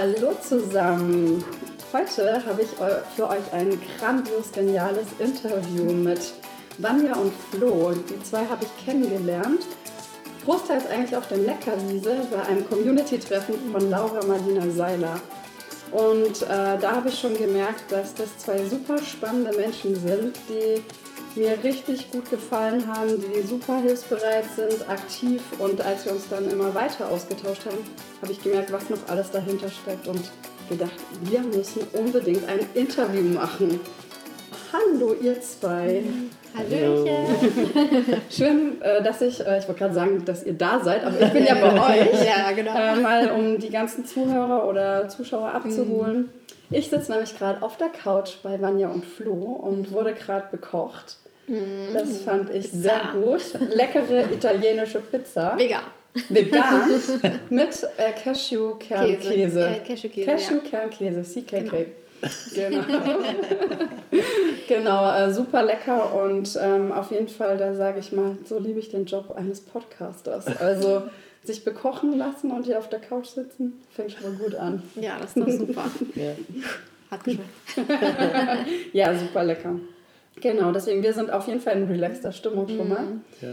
Hallo zusammen. Heute habe ich für euch ein grandios geniales Interview mit Vanja und Flo. Die zwei habe ich kennengelernt. Großteils eigentlich auf der Leckerwiese bei einem Community-Treffen von Laura Marlina Seiler. Und äh, da habe ich schon gemerkt, dass das zwei super spannende Menschen sind, die mir richtig gut gefallen haben, die super hilfsbereit sind, aktiv. Und als wir uns dann immer weiter ausgetauscht haben, habe ich gemerkt, was noch alles dahinter steckt und gedacht, wir müssen unbedingt ein Interview machen. Hallo ihr zwei. Hallöchen. Schön, äh, dass ich, äh, ich wollte gerade sagen, dass ihr da seid, aber ich bin ja bei euch. ja, genau. Äh, mal um die ganzen Zuhörer oder Zuschauer abzuholen. Mhm. Ich sitze nämlich gerade auf der Couch bei Vanja und Flo und wurde gerade bekocht. Mhm. Das fand ich Pizza. sehr gut. Leckere italienische Pizza. Vegan. Vegan mit äh, Cashew-Kernkäse. Äh, Cashew-Käse. Cashew-Kernkäse, CKK. Genau. genau, äh, super lecker und ähm, auf jeden Fall, da sage ich mal, so liebe ich den Job eines Podcasters. Also sich bekochen lassen und hier auf der Couch sitzen, fängt schon mal gut an. Ja, das ist doch super. ja. Hat geschmeckt. ja, super lecker. Genau, deswegen, wir sind auf jeden Fall in relaxter Stimmung schon mal. Mhm. Ja.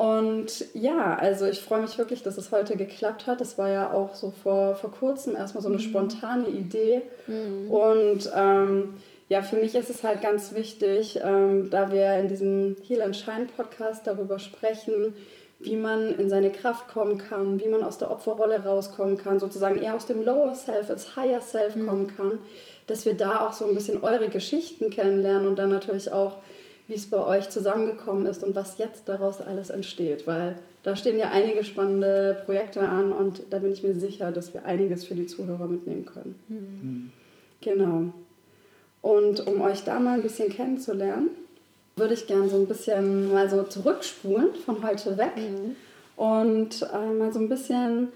Und ja, also ich freue mich wirklich, dass es heute geklappt hat. Das war ja auch so vor, vor kurzem erstmal so eine mhm. spontane Idee. Mhm. Und ähm, ja, für mich ist es halt ganz wichtig, ähm, da wir in diesem Heal and Shine Podcast darüber sprechen, wie man in seine Kraft kommen kann, wie man aus der Opferrolle rauskommen kann, sozusagen eher aus dem Lower Self ins Higher Self mhm. kommen kann, dass wir da auch so ein bisschen eure Geschichten kennenlernen und dann natürlich auch wie es bei euch zusammengekommen ist und was jetzt daraus alles entsteht, weil da stehen ja einige spannende Projekte an und da bin ich mir sicher, dass wir einiges für die Zuhörer mitnehmen können. Mhm. Genau. Und um euch da mal ein bisschen kennenzulernen, würde ich gerne so ein bisschen mal so zurückspulen von heute weg mhm. und äh, mal so ein bisschen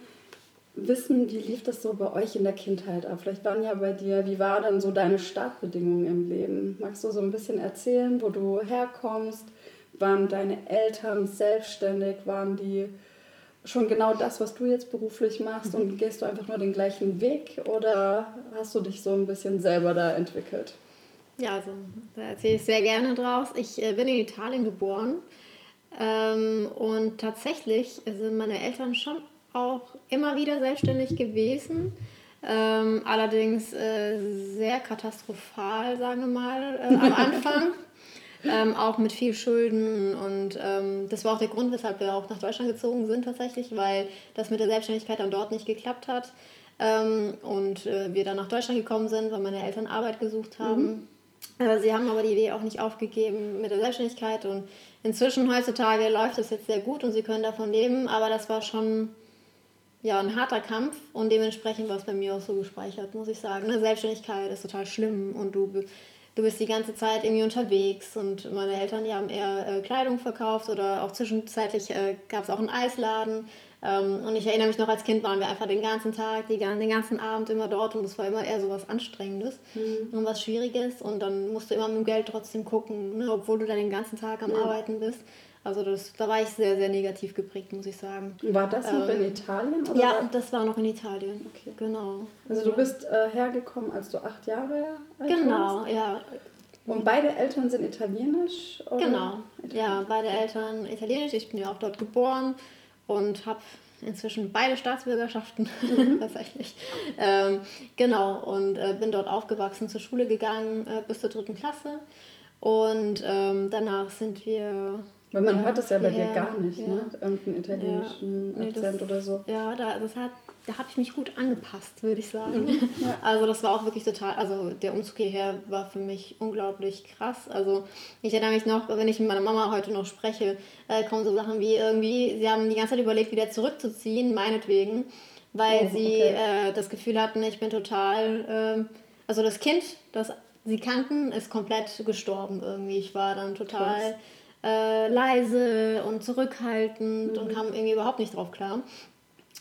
wissen, wie lief das so bei euch in der Kindheit ab? Vielleicht waren ja bei dir, wie war denn so deine Startbedingungen im Leben? Magst du so ein bisschen erzählen, wo du herkommst? Waren deine Eltern selbstständig? Waren die schon genau das, was du jetzt beruflich machst und gehst du einfach nur den gleichen Weg oder hast du dich so ein bisschen selber da entwickelt? Ja, also da erzähle ich sehr gerne draus. Ich äh, bin in Italien geboren ähm, und tatsächlich sind meine Eltern schon auch immer wieder selbstständig gewesen. Ähm, allerdings äh, sehr katastrophal, sagen wir mal, äh, am Anfang. ähm, auch mit viel Schulden und ähm, das war auch der Grund, weshalb wir auch nach Deutschland gezogen sind tatsächlich, weil das mit der Selbstständigkeit dann dort nicht geklappt hat ähm, und äh, wir dann nach Deutschland gekommen sind, weil meine Eltern Arbeit gesucht haben. Mhm. Äh, sie haben aber die Idee auch nicht aufgegeben mit der Selbstständigkeit und inzwischen heutzutage läuft es jetzt sehr gut und sie können davon leben, aber das war schon ja, ein harter Kampf und dementsprechend war es bei mir auch so gespeichert, muss ich sagen. Eine Selbstständigkeit ist total schlimm und du, du bist die ganze Zeit irgendwie unterwegs und meine Eltern, die haben eher äh, Kleidung verkauft oder auch zwischenzeitlich äh, gab es auch einen Eisladen. Ähm, und ich erinnere mich noch, als Kind waren wir einfach den ganzen Tag, die, den ganzen Abend immer dort und es war immer eher so was Anstrengendes mhm. und was Schwieriges und dann musst du immer mit dem Geld trotzdem gucken, ne, obwohl du da den ganzen Tag am ja. Arbeiten bist. Also das, da war ich sehr, sehr negativ geprägt, muss ich sagen. War das noch ähm, in Italien? Oder ja, das war noch in Italien. Okay. Genau. Also du bist äh, hergekommen, als du acht Jahre alt Genau, warst? ja. Und beide Eltern sind italienisch? Oder? Genau, italienisch. ja, beide Eltern italienisch. Ich bin ja auch dort geboren und habe inzwischen beide Staatsbürgerschaften mhm. tatsächlich. Ähm, genau, und äh, bin dort aufgewachsen, zur Schule gegangen äh, bis zur dritten Klasse. Und ähm, danach sind wir weil man ja, hört es ja bei dir gar nicht, ja. ne? Irgendeinen italienischen ja. nee, Akzent das, oder so. Ja, da, das hat, da habe ich mich gut angepasst, würde ich sagen. Mhm. Also das war auch wirklich total, also der Umzug hierher war für mich unglaublich krass. Also ich erinnere mich noch, wenn ich mit meiner Mama heute noch spreche, äh, kommen so Sachen wie irgendwie, sie haben die ganze Zeit überlegt, wieder zurückzuziehen, meinetwegen, weil oh, sie äh, das Gefühl hatten, ich bin total, äh, also das Kind, das sie kannten, ist komplett gestorben irgendwie. Ich war dann total... Krass äh, leise und zurückhaltend mhm. und kam irgendwie überhaupt nicht drauf klar.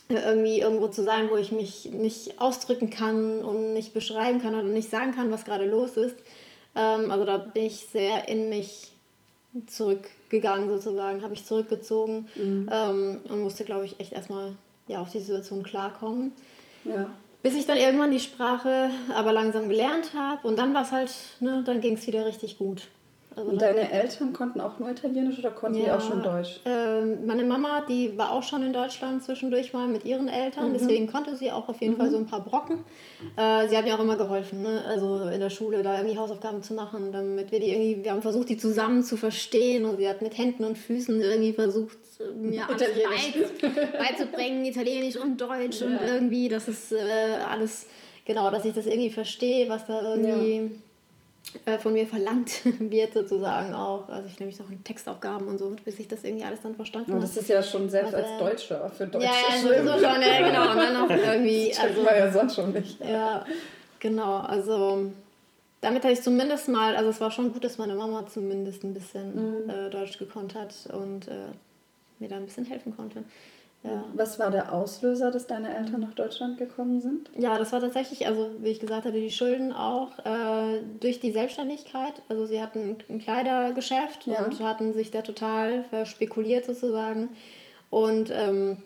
Irgendwie irgendwo zu sein, wo ich mich nicht ausdrücken kann und nicht beschreiben kann oder nicht sagen kann, was gerade los ist. Ähm, also da bin ich sehr in mich zurückgegangen sozusagen, habe ich zurückgezogen mhm. ähm, und musste, glaube ich, echt erstmal ja, auf die Situation klarkommen. Ja. Bis ich dann irgendwann die Sprache aber langsam gelernt habe und dann war es halt, ne, dann ging es wieder richtig gut. Also und deine Eltern konnten auch nur Italienisch oder konnten ja, die auch schon Deutsch? Äh, meine Mama, die war auch schon in Deutschland zwischendurch mal mit ihren Eltern, mhm. deswegen konnte sie auch auf jeden mhm. Fall so ein paar Brocken. Äh, sie hat mir auch immer geholfen, ne? also in der Schule da irgendwie Hausaufgaben zu machen, damit wir die irgendwie, wir haben versucht, die zusammen zu verstehen und sie hat mit Händen und Füßen irgendwie versucht, mir alles beizubringen, Italienisch und Deutsch ja. und irgendwie, das ist äh, alles, genau, dass ich das irgendwie verstehe, was da irgendwie... Ja äh, von mir verlangt wird sozusagen auch. Also ich nehme mich auch in Textaufgaben und so, bis ich das irgendwie alles dann verstanden habe. Das ist ja schon selbst als, als äh, Deutscher für Deutsche. Ja, ja sowieso schon, ja, genau. Und dann auch irgendwie. Das also, war ja sonst schon nicht. Ja, genau. Also damit habe ich zumindest mal, also es war schon gut, dass meine Mama zumindest ein bisschen mhm. äh, Deutsch gekonnt hat und äh, mir da ein bisschen helfen konnte. Ja. Was war der Auslöser, dass deine Eltern nach Deutschland gekommen sind? Ja, das war tatsächlich, also wie ich gesagt hatte, die Schulden auch äh, durch die Selbstständigkeit. Also sie hatten ein Kleidergeschäft ja. und hatten sich da total verspekuliert sozusagen. Und, ähm,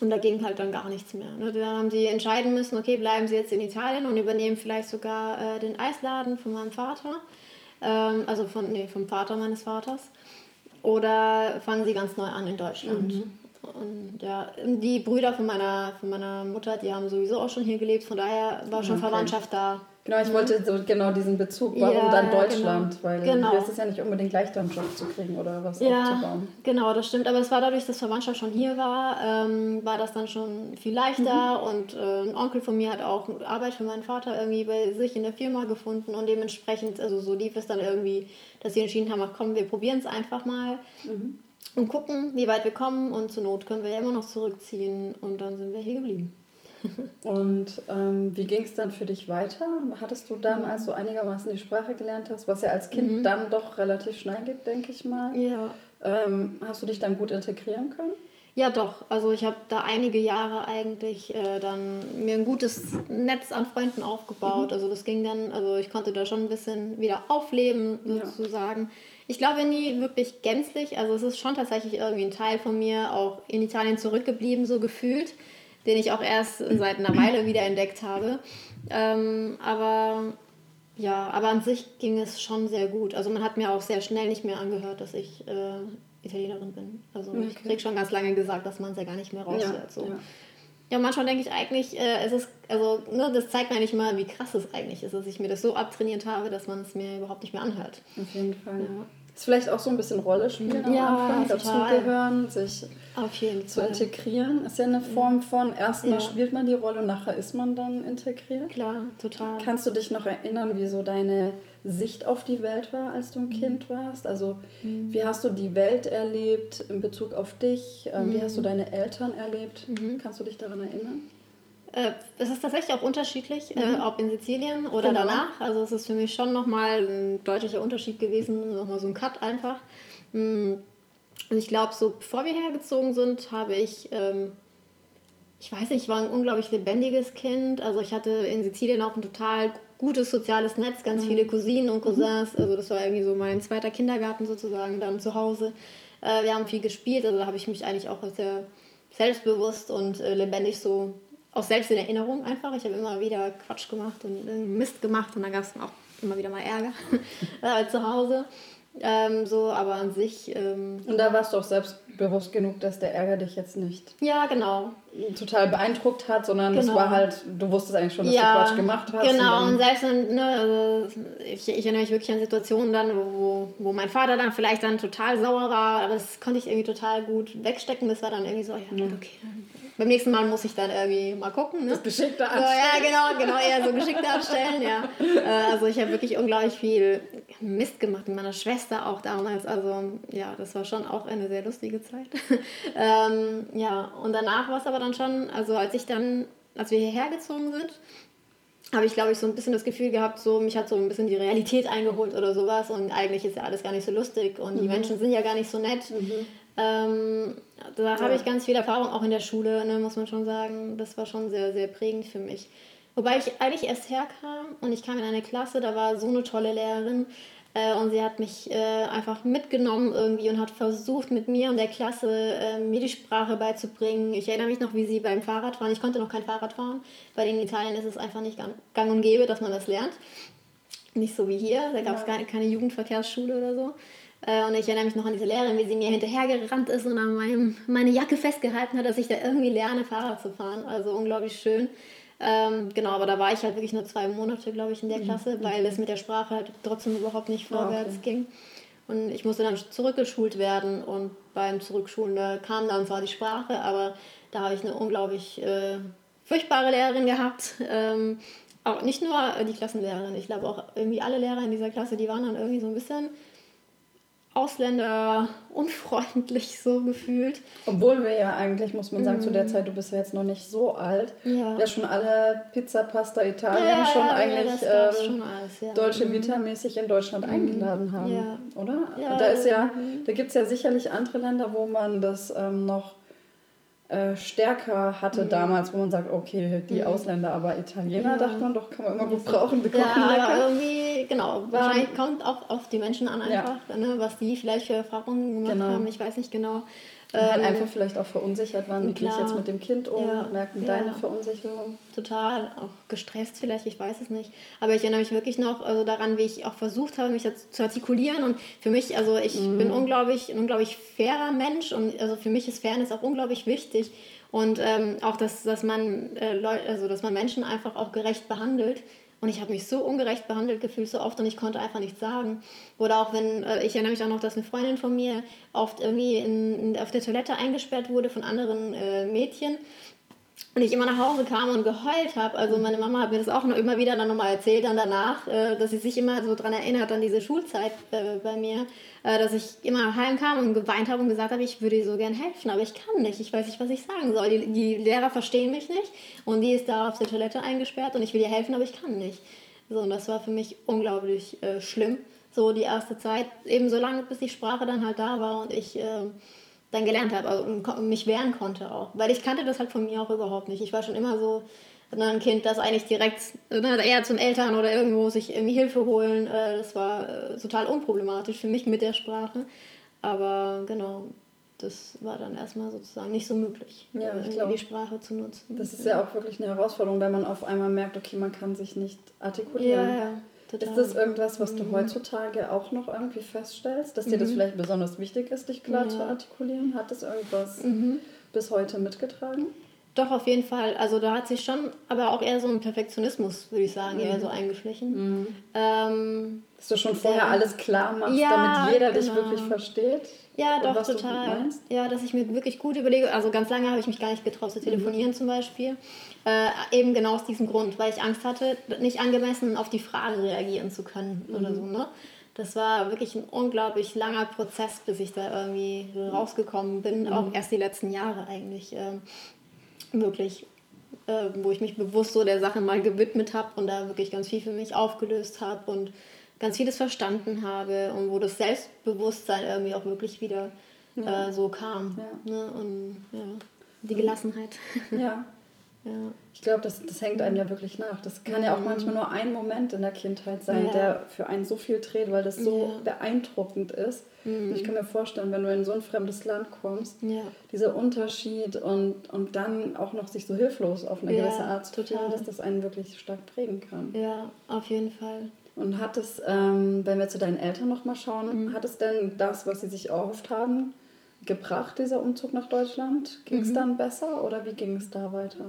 und da ging halt dann gar nichts mehr. Ne? Dann haben sie entscheiden müssen, okay, bleiben sie jetzt in Italien und übernehmen vielleicht sogar äh, den Eisladen von meinem Vater. Ähm, also von, nee, vom Vater meines Vaters. Oder fangen sie ganz neu an in Deutschland. Mhm. Und ja, die Brüder von meiner, von meiner Mutter, die haben sowieso auch schon hier gelebt, von daher war schon okay. Verwandtschaft da. Genau, ich wollte so genau diesen Bezug, warum ja, dann Deutschland? Genau. Weil genau. hier ist es ja nicht unbedingt leichter, einen Job zu kriegen oder was ja, aufzubauen. Genau, das stimmt. Aber es war dadurch, dass Verwandtschaft schon hier war, ähm, war das dann schon viel leichter. Mhm. Und äh, ein Onkel von mir hat auch Arbeit für meinen Vater irgendwie bei sich in der Firma gefunden. Und dementsprechend, also so lief es dann irgendwie, dass sie entschieden haben, ach komm, wir probieren es einfach mal. Mhm und gucken, wie weit wir kommen. Und zur Not können wir ja immer noch zurückziehen. Und dann sind wir hier geblieben. Und ähm, wie ging es dann für dich weiter? Hattest du dann, als du einigermaßen die Sprache gelernt hast, was ja als Kind mhm. dann doch relativ schnell geht, denke ich mal, ja. ähm, hast du dich dann gut integrieren können? Ja, doch. Also ich habe da einige Jahre eigentlich äh, dann mir ein gutes Netz an Freunden aufgebaut. Mhm. Also das ging dann, also ich konnte da schon ein bisschen wieder aufleben, sozusagen. Ja. Ich glaube nie wirklich gänzlich. Also es ist schon tatsächlich irgendwie ein Teil von mir auch in Italien zurückgeblieben, so gefühlt, den ich auch erst seit einer Weile wieder entdeckt habe. Ähm, aber ja, aber an sich ging es schon sehr gut. Also man hat mir auch sehr schnell nicht mehr angehört, dass ich äh, Italienerin bin. Also okay. ich krieg schon ganz lange gesagt, dass man es ja gar nicht mehr raushört. Ja, so. ja. Ja, manchmal denke ich eigentlich, äh, es ist, also, ne, das zeigt mir eigentlich mal, wie krass es eigentlich ist, dass ich mir das so abtrainiert habe, dass man es mir überhaupt nicht mehr anhört. Auf jeden Fall. Ja. Ist vielleicht auch so ein bisschen Rolle spielen ja, am Anfang, dazugehören, sich zu integrieren. Ist ja eine Form von, erstmal ja. spielt man die Rolle und nachher ist man dann integriert. Klar, total. Kannst du dich noch erinnern, wie so deine Sicht auf die Welt war, als du ein mhm. Kind warst? Also mhm. wie hast du die Welt erlebt in Bezug auf dich? Mhm. Wie hast du mhm. deine Eltern erlebt? Mhm. Kannst du dich daran erinnern? Äh, es ist tatsächlich auch unterschiedlich, äh, mhm. ob in Sizilien oder genau. danach. Also es ist für mich schon nochmal ein deutlicher Unterschied gewesen, nochmal so ein Cut einfach. Und ich glaube, so bevor wir hergezogen sind, habe ich ähm, ich weiß nicht, ich war ein unglaublich lebendiges Kind. Also ich hatte in Sizilien auch ein total gutes soziales Netz, ganz mhm. viele Cousinen und Cousins. Mhm. Also das war irgendwie so mein zweiter Kindergarten sozusagen dann zu Hause. Äh, wir haben viel gespielt, also da habe ich mich eigentlich auch sehr selbstbewusst und äh, lebendig so, auch selbst in Erinnerung einfach. Ich habe immer wieder Quatsch gemacht und äh, Mist gemacht und dann gab es auch immer wieder mal Ärger äh, zu Hause. Ähm, so, aber an sich. Ähm, und da warst du auch selbstbewusst genug, dass der Ärger dich jetzt nicht. Ja, genau. Total beeindruckt hat, sondern genau. das war halt, du wusstest eigentlich schon, dass ja, du Quatsch gemacht hast. Genau, und, und selbst, ne, also ich, ich, erinnere mich wirklich an Situationen dann, wo, wo mein Vater dann vielleicht dann total sauer war, aber das konnte ich irgendwie total gut wegstecken. Das war dann irgendwie so, ja, okay, dann beim nächsten Mal muss ich dann irgendwie mal gucken. Ne? Das Geschickte anstellen. So, ja, genau, genau, eher so Geschickte anstellen, ja. Äh, also ich habe wirklich unglaublich viel Mist gemacht mit meiner Schwester auch damals. Also ja, das war schon auch eine sehr lustige Zeit. ähm, ja, und danach war es aber dann schon, also als ich dann, als wir hierher gezogen sind, habe ich, glaube ich, so ein bisschen das Gefühl gehabt, so mich hat so ein bisschen die Realität eingeholt oder sowas und eigentlich ist ja alles gar nicht so lustig und mhm. die Menschen sind ja gar nicht so nett. Mhm. Ähm, da ja. habe ich ganz viel Erfahrung, auch in der Schule, ne, muss man schon sagen. Das war schon sehr, sehr prägend für mich. Wobei ich eigentlich erst herkam und ich kam in eine Klasse, da war so eine tolle Lehrerin. Äh, und sie hat mich äh, einfach mitgenommen irgendwie und hat versucht, mit mir und der Klasse äh, mir die Sprache beizubringen. Ich erinnere mich noch, wie sie beim Fahrradfahren, ich konnte noch kein Fahrrad fahren, weil in Italien ist es einfach nicht gang und gäbe, dass man das lernt. Nicht so wie hier, da gab es ja. keine Jugendverkehrsschule oder so. Äh, und ich erinnere mich noch an diese Lehrerin, wie sie mir hinterhergerannt ist und an meinem, meine Jacke festgehalten hat, dass ich da irgendwie lerne, Fahrrad zu fahren. Also unglaublich schön. Ähm, genau, aber da war ich halt wirklich nur zwei Monate, glaube ich, in der mhm. Klasse, weil es mit der Sprache halt trotzdem überhaupt nicht ah, vorwärts okay. ging. Und ich musste dann zurückgeschult werden und beim Zurückschulen da kam dann zwar die Sprache, aber da habe ich eine unglaublich äh, furchtbare Lehrerin gehabt. Ähm, auch nicht nur die Klassenlehrerin, ich glaube auch irgendwie alle Lehrer in dieser Klasse, die waren dann irgendwie so ein bisschen Ausländer unfreundlich so gefühlt. Obwohl wir ja eigentlich, muss man sagen, mm. zu der mhm. Zeit, du bist ja jetzt noch nicht so alt, ja, ja schon alle Pizza, Pasta, Italien ja, schon eigentlich ja, ähm, schon deutsche mhm. Vita-mäßig in Deutschland mhm. eingeladen haben, oder? da ist ja, mhm. da gibt es ja sicherlich andere Länder, wo man das ähm, noch äh, stärker hatte mhm. damals, wo man sagt, okay, die mhm. Ausländer, aber Italiener, ja. dachte man doch, kann man immer gut brauchen, die ja, lecker. irgendwie, genau, wahrscheinlich kommt auch auf die Menschen an einfach, ja. ne, was die vielleicht für Erfahrungen gemacht genau. haben, ich weiß nicht genau. Und halt ähm, einfach vielleicht auch verunsichert waren, wie gehe ich jetzt mit dem Kind um, ja, merken ja, deine Verunsicherung. Total, auch gestresst vielleicht, ich weiß es nicht. Aber ich erinnere mich wirklich noch also daran, wie ich auch versucht habe, mich zu artikulieren. Und für mich, also ich mhm. bin unglaublich, ein unglaublich fairer Mensch und also für mich ist Fairness auch unglaublich wichtig. Und ähm, auch, dass, dass, man, äh, Leute, also, dass man Menschen einfach auch gerecht behandelt. Und ich habe mich so ungerecht behandelt gefühlt, so oft, und ich konnte einfach nichts sagen. Oder auch wenn, äh, ich erinnere mich auch noch, dass eine Freundin von mir oft irgendwie in, in, auf der Toilette eingesperrt wurde von anderen äh, Mädchen und ich immer nach Hause kam und geheult habe. Also meine Mama hat mir das auch noch immer wieder dann nochmal erzählt, dann danach, äh, dass sie sich immer so daran erinnert, an diese Schulzeit äh, bei mir, äh, dass ich immer heimkam und geweint habe und gesagt habe, ich würde ihr so gern helfen, aber ich kann nicht, ich weiß nicht, was ich sagen soll. Die, die Lehrer verstehen mich nicht und die ist da auf der Toilette eingesperrt und ich will ihr helfen, aber ich kann nicht. So, und das war für mich unglaublich äh, schlimm, so die erste Zeit, eben so lange, bis die Sprache dann halt da war und ich äh, dann gelernt habe also, und mich wehren konnte auch. Weil ich kannte das halt von mir auch überhaupt nicht. Ich war schon immer so ein Kind, das eigentlich direkt ne, eher zum Eltern oder irgendwo sich irgendwie Hilfe holen. Äh, das war äh, total unproblematisch für mich mit der Sprache. Aber genau, das war dann erstmal sozusagen nicht so möglich, ja, ich glaube, die Sprache zu nutzen. Das ist ja auch wirklich eine Herausforderung, wenn man auf einmal merkt, okay, man kann sich nicht artikulieren. Ja, ja. Total. Ist das irgendwas, was du mhm. heutzutage auch noch irgendwie feststellst, dass dir das mhm. vielleicht besonders wichtig ist, dich klar ja. zu artikulieren? Hat das irgendwas mhm. bis heute mitgetragen? Doch, auf jeden Fall. Also da hat sich schon, aber auch eher so ein Perfektionismus, würde ich sagen, eher so eingeschlichen. Mhm. Ähm, dass du schon vorher ja. alles klar machst, ja, damit jeder genau. dich wirklich versteht. Ja, doch, total. Ja, dass ich mir wirklich gut überlege. Also ganz lange habe ich mich gar nicht getraut zu telefonieren mhm. zum Beispiel. Äh, eben genau aus diesem Grund, weil ich Angst hatte, nicht angemessen auf die Frage reagieren zu können mhm. oder so. Ne? Das war wirklich ein unglaublich langer Prozess, bis ich da irgendwie rausgekommen bin. Mhm. Auch erst die letzten Jahre eigentlich äh, wirklich, äh, wo ich mich bewusst so der Sache mal gewidmet habe und da wirklich ganz viel für mich aufgelöst habe und ganz vieles verstanden habe und wo das Selbstbewusstsein irgendwie auch wirklich wieder ja. Äh, so kam. Ja. Ne? Und ja, die Gelassenheit. Ja. Ja. Ich glaube, das, das hängt einem ja wirklich nach. Das kann ja auch manchmal nur ein Moment in der Kindheit sein, der für einen so viel dreht, weil das so beeindruckend ist. Mhm. Ich kann mir vorstellen, wenn du in so ein fremdes Land kommst, ja. dieser Unterschied und, und dann auch noch sich so hilflos auf eine gewisse Art zu fühlen, dass das einen wirklich stark prägen kann. Ja, auf jeden Fall. Und hat es, ähm, wenn wir zu deinen Eltern nochmal schauen, mhm. hat es denn das, was sie sich erhofft haben, gebracht, dieser Umzug nach Deutschland? Ging es mhm. dann besser oder wie ging es da weiter?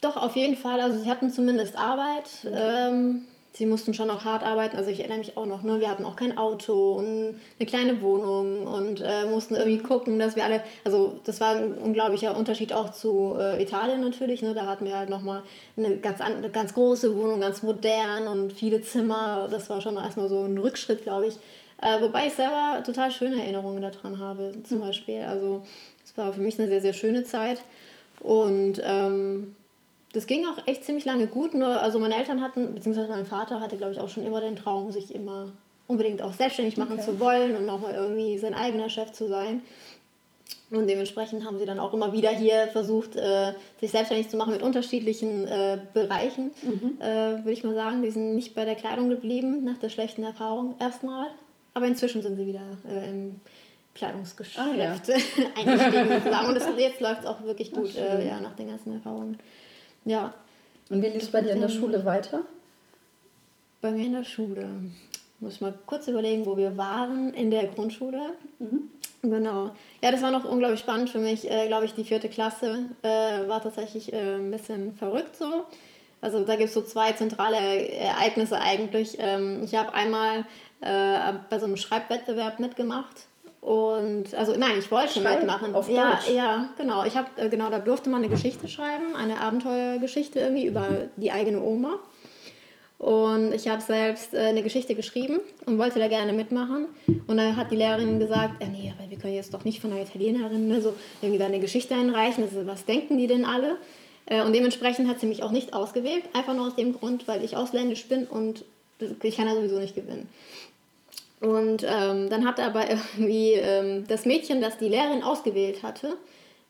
Doch, auf jeden Fall. Also sie hatten zumindest Arbeit. Okay. Ähm, sie mussten schon auch hart arbeiten. Also ich erinnere mich auch noch, ne? wir hatten auch kein Auto und eine kleine Wohnung und äh, mussten irgendwie gucken, dass wir alle, also das war ein unglaublicher Unterschied auch zu äh, Italien natürlich. Ne? Da hatten wir halt nochmal eine ganz, eine ganz große Wohnung, ganz modern und viele Zimmer. Das war schon erstmal so ein Rückschritt, glaube ich. Äh, wobei ich selber total schöne Erinnerungen daran habe, zum mhm. Beispiel. Also es war für mich eine sehr, sehr schöne Zeit. Und ähm, das ging auch echt ziemlich lange gut. Nur, also meine Eltern hatten, beziehungsweise mein Vater hatte, glaube ich, auch schon immer den Traum, sich immer unbedingt auch selbstständig machen okay. zu wollen und nochmal irgendwie sein eigener Chef zu sein. Und dementsprechend haben sie dann auch immer wieder hier versucht, äh, sich selbstständig zu machen mit unterschiedlichen äh, Bereichen, mhm. äh, würde ich mal sagen. Die sind nicht bei der Kleidung geblieben, nach der schlechten Erfahrung erstmal. aber inzwischen sind sie wieder äh, im Kleidungsgeschäft ah, ja. eingestiegen. Und das, jetzt läuft es auch wirklich gut, äh, ja, nach den ganzen Erfahrungen. Ja. Und wie lief es bei dir in der Schule weiter? Bei mir in der Schule. Muss ich mal kurz überlegen, wo wir waren in der Grundschule. Mhm. Genau. Ja, das war noch unglaublich spannend für mich. Äh, Glaube ich, die vierte Klasse äh, war tatsächlich äh, ein bisschen verrückt so. Also da gibt es so zwei zentrale Ereignisse eigentlich. Ähm, ich habe einmal äh, bei so einem Schreibwettbewerb mitgemacht. Und also nein, ich wollte Schreiben mitmachen. Auf ja, Deutsch. ja, genau. Ich habe äh, genau, da durfte man eine Geschichte schreiben, eine Abenteuergeschichte irgendwie über die eigene Oma. Und ich habe selbst äh, eine Geschichte geschrieben und wollte da gerne mitmachen. Und dann hat die Lehrerin gesagt, äh, nee, aber wir können jetzt doch nicht von einer Italienerin ne, so irgendwie da eine Geschichte einreichen. Also, was denken die denn alle? Äh, und dementsprechend hat sie mich auch nicht ausgewählt. Einfach nur aus dem Grund, weil ich ausländisch bin und ich kann ja sowieso nicht gewinnen. Und ähm, dann hat aber irgendwie ähm, das Mädchen, das die Lehrerin ausgewählt hatte,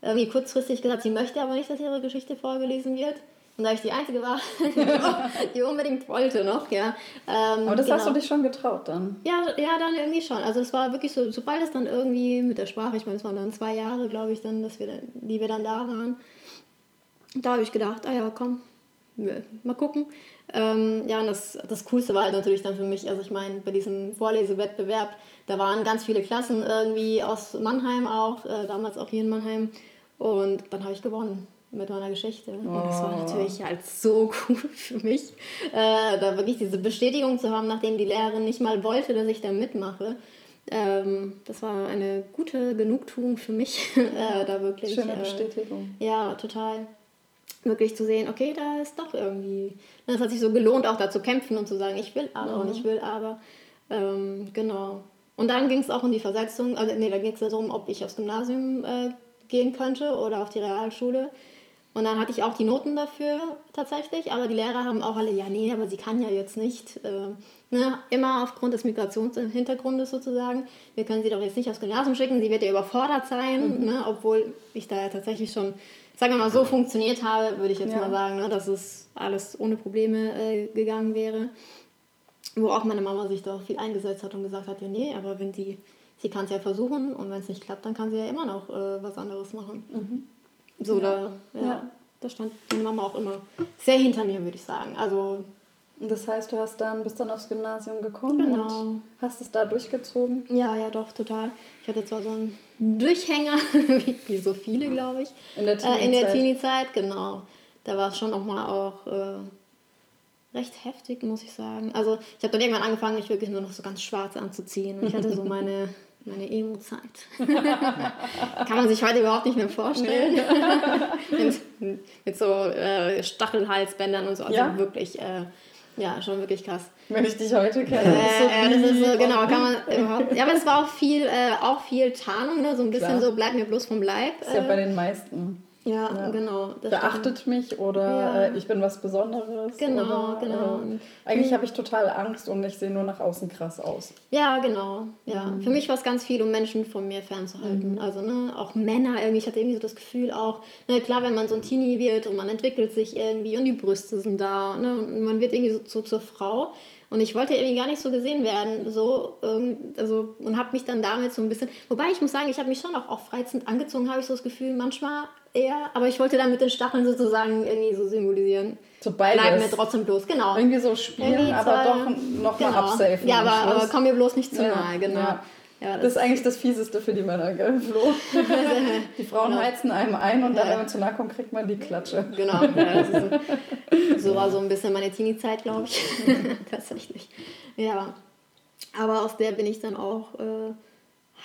irgendwie kurzfristig gesagt, sie möchte aber nicht, dass ihre Geschichte vorgelesen wird. Und da ich die Einzige war, die unbedingt wollte noch, ja. Ähm, Aber das genau. hast du dich schon getraut dann? Ja, ja, dann irgendwie schon. Also es war wirklich so, sobald es dann irgendwie mit der Sprache, ich meine, es waren dann zwei Jahre, glaube ich, dann, dass wir dann, die wir dann da waren, da habe ich gedacht, ah ja, komm, mal gucken. Ähm, ja, und das, das Coolste war halt natürlich dann für mich, also ich meine, bei diesem Vorlesewettbewerb, da waren ganz viele Klassen irgendwie aus Mannheim auch, äh, damals auch hier in Mannheim. Und dann habe ich gewonnen mit meiner Geschichte. Oh. Und das war oh. natürlich halt so cool für mich, äh, da wirklich diese Bestätigung zu haben, nachdem die Lehrerin nicht mal wollte, dass ich da mitmache. Ähm, das war eine gute Genugtuung für mich, äh, da wirklich. Schöne äh, Bestätigung. Ja, total. Wirklich zu sehen, okay, da ist doch irgendwie. Das hat sich so gelohnt, auch da zu kämpfen und zu sagen, ich will aber mhm. und ich will aber. Ähm, genau. Und dann ging es auch um die Versetzung, also nee, da ging es darum, ob ich aufs Gymnasium äh, gehen könnte oder auf die Realschule. Und dann hatte ich auch die Noten dafür tatsächlich, aber die Lehrer haben auch alle, ja, nee, aber sie kann ja jetzt nicht, äh, ne, immer aufgrund des Migrationshintergrundes sozusagen, wir können sie doch jetzt nicht aufs Gymnasium schicken, sie wird ja überfordert sein, mhm. ne, obwohl ich da ja tatsächlich schon, sagen wir mal, so funktioniert habe, würde ich jetzt ja. mal sagen, ne, dass es alles ohne Probleme äh, gegangen wäre. Wo auch meine Mama sich da viel eingesetzt hat und gesagt hat, ja, nee, aber wenn sie, sie kann es ja versuchen und wenn es nicht klappt, dann kann sie ja immer noch äh, was anderes machen. Mhm. So, ja. da, ja, ja. da stand die Mama auch immer sehr hinter mir, würde ich sagen. Also das heißt, du hast dann bist dann aufs Gymnasium gekommen genau. und hast es da durchgezogen? Ja, ja, doch, total. Ich hatte zwar so einen Durchhänger, wie so viele, glaube ich. In der Teenie-Zeit. Äh, in der Teenie-Zeit, genau. Da war es schon auch mal auch äh, recht heftig, muss ich sagen. Also ich habe dann irgendwann angefangen, mich wirklich nur noch so ganz schwarz anzuziehen. Und ich hatte so meine meine Emo-Zeit. Kann man sich heute überhaupt nicht mehr vorstellen. Mit, mit, so äh, Stachelhalsbändern und so. Also ja? wirklich, äh, ja, schon wirklich krass. Wenn ich dich heute kenne. Äh, das ist so, genau, kann man überhaupt. Ja, aber es war auch viel, äh, auch viel Tarnung, ne? so ein bisschen Klar. so, bleib mir bloß vom Leib. Das ist ja bei den meisten. Ja, ja, genau. Beachtet stimmt. mich oder ja. äh, ich bin was Besonderes. Genau, oder, genau. Äh, eigentlich habe ich total Angst und ich sehe nur nach außen krass aus. Ja, genau. Ja. Mhm. Für mich war es ganz viel, um Menschen von mir fernzuhalten. Mhm. Also ne, auch Männer irgendwie. Ich hatte irgendwie so das Gefühl auch, ne, klar, wenn man so ein Teenie wird und man entwickelt sich irgendwie und die Brüste sind da ne, und man wird irgendwie so, so zur Frau. Und ich wollte irgendwie gar nicht so gesehen werden, so, ähm, also, und habe mich dann damit so ein bisschen, wobei ich muss sagen, ich habe mich schon auch, auch freizend angezogen, habe ich so das Gefühl, manchmal eher, aber ich wollte dann mit den Stacheln sozusagen irgendwie so symbolisieren. So beides. Bleib mir trotzdem bloß, genau. Irgendwie so spielen, irgendwie aber doch nochmal genau. absafen. Ja, aber, aber komm mir bloß nicht zu ja. nahe, genau. Ja. Ja, das, das, ist eigentlich das Fieseste für die Männer, gell, Flo? die Frauen genau. heizen einem ein und dann, wenn man zu nahe kommt, kriegt man die Klatsche. Genau, ja, so, so, war so ein bisschen meine Teenie-Zeit, glaube ich. Tatsächlich. Ja. Aber aus der bin ich dann auch äh,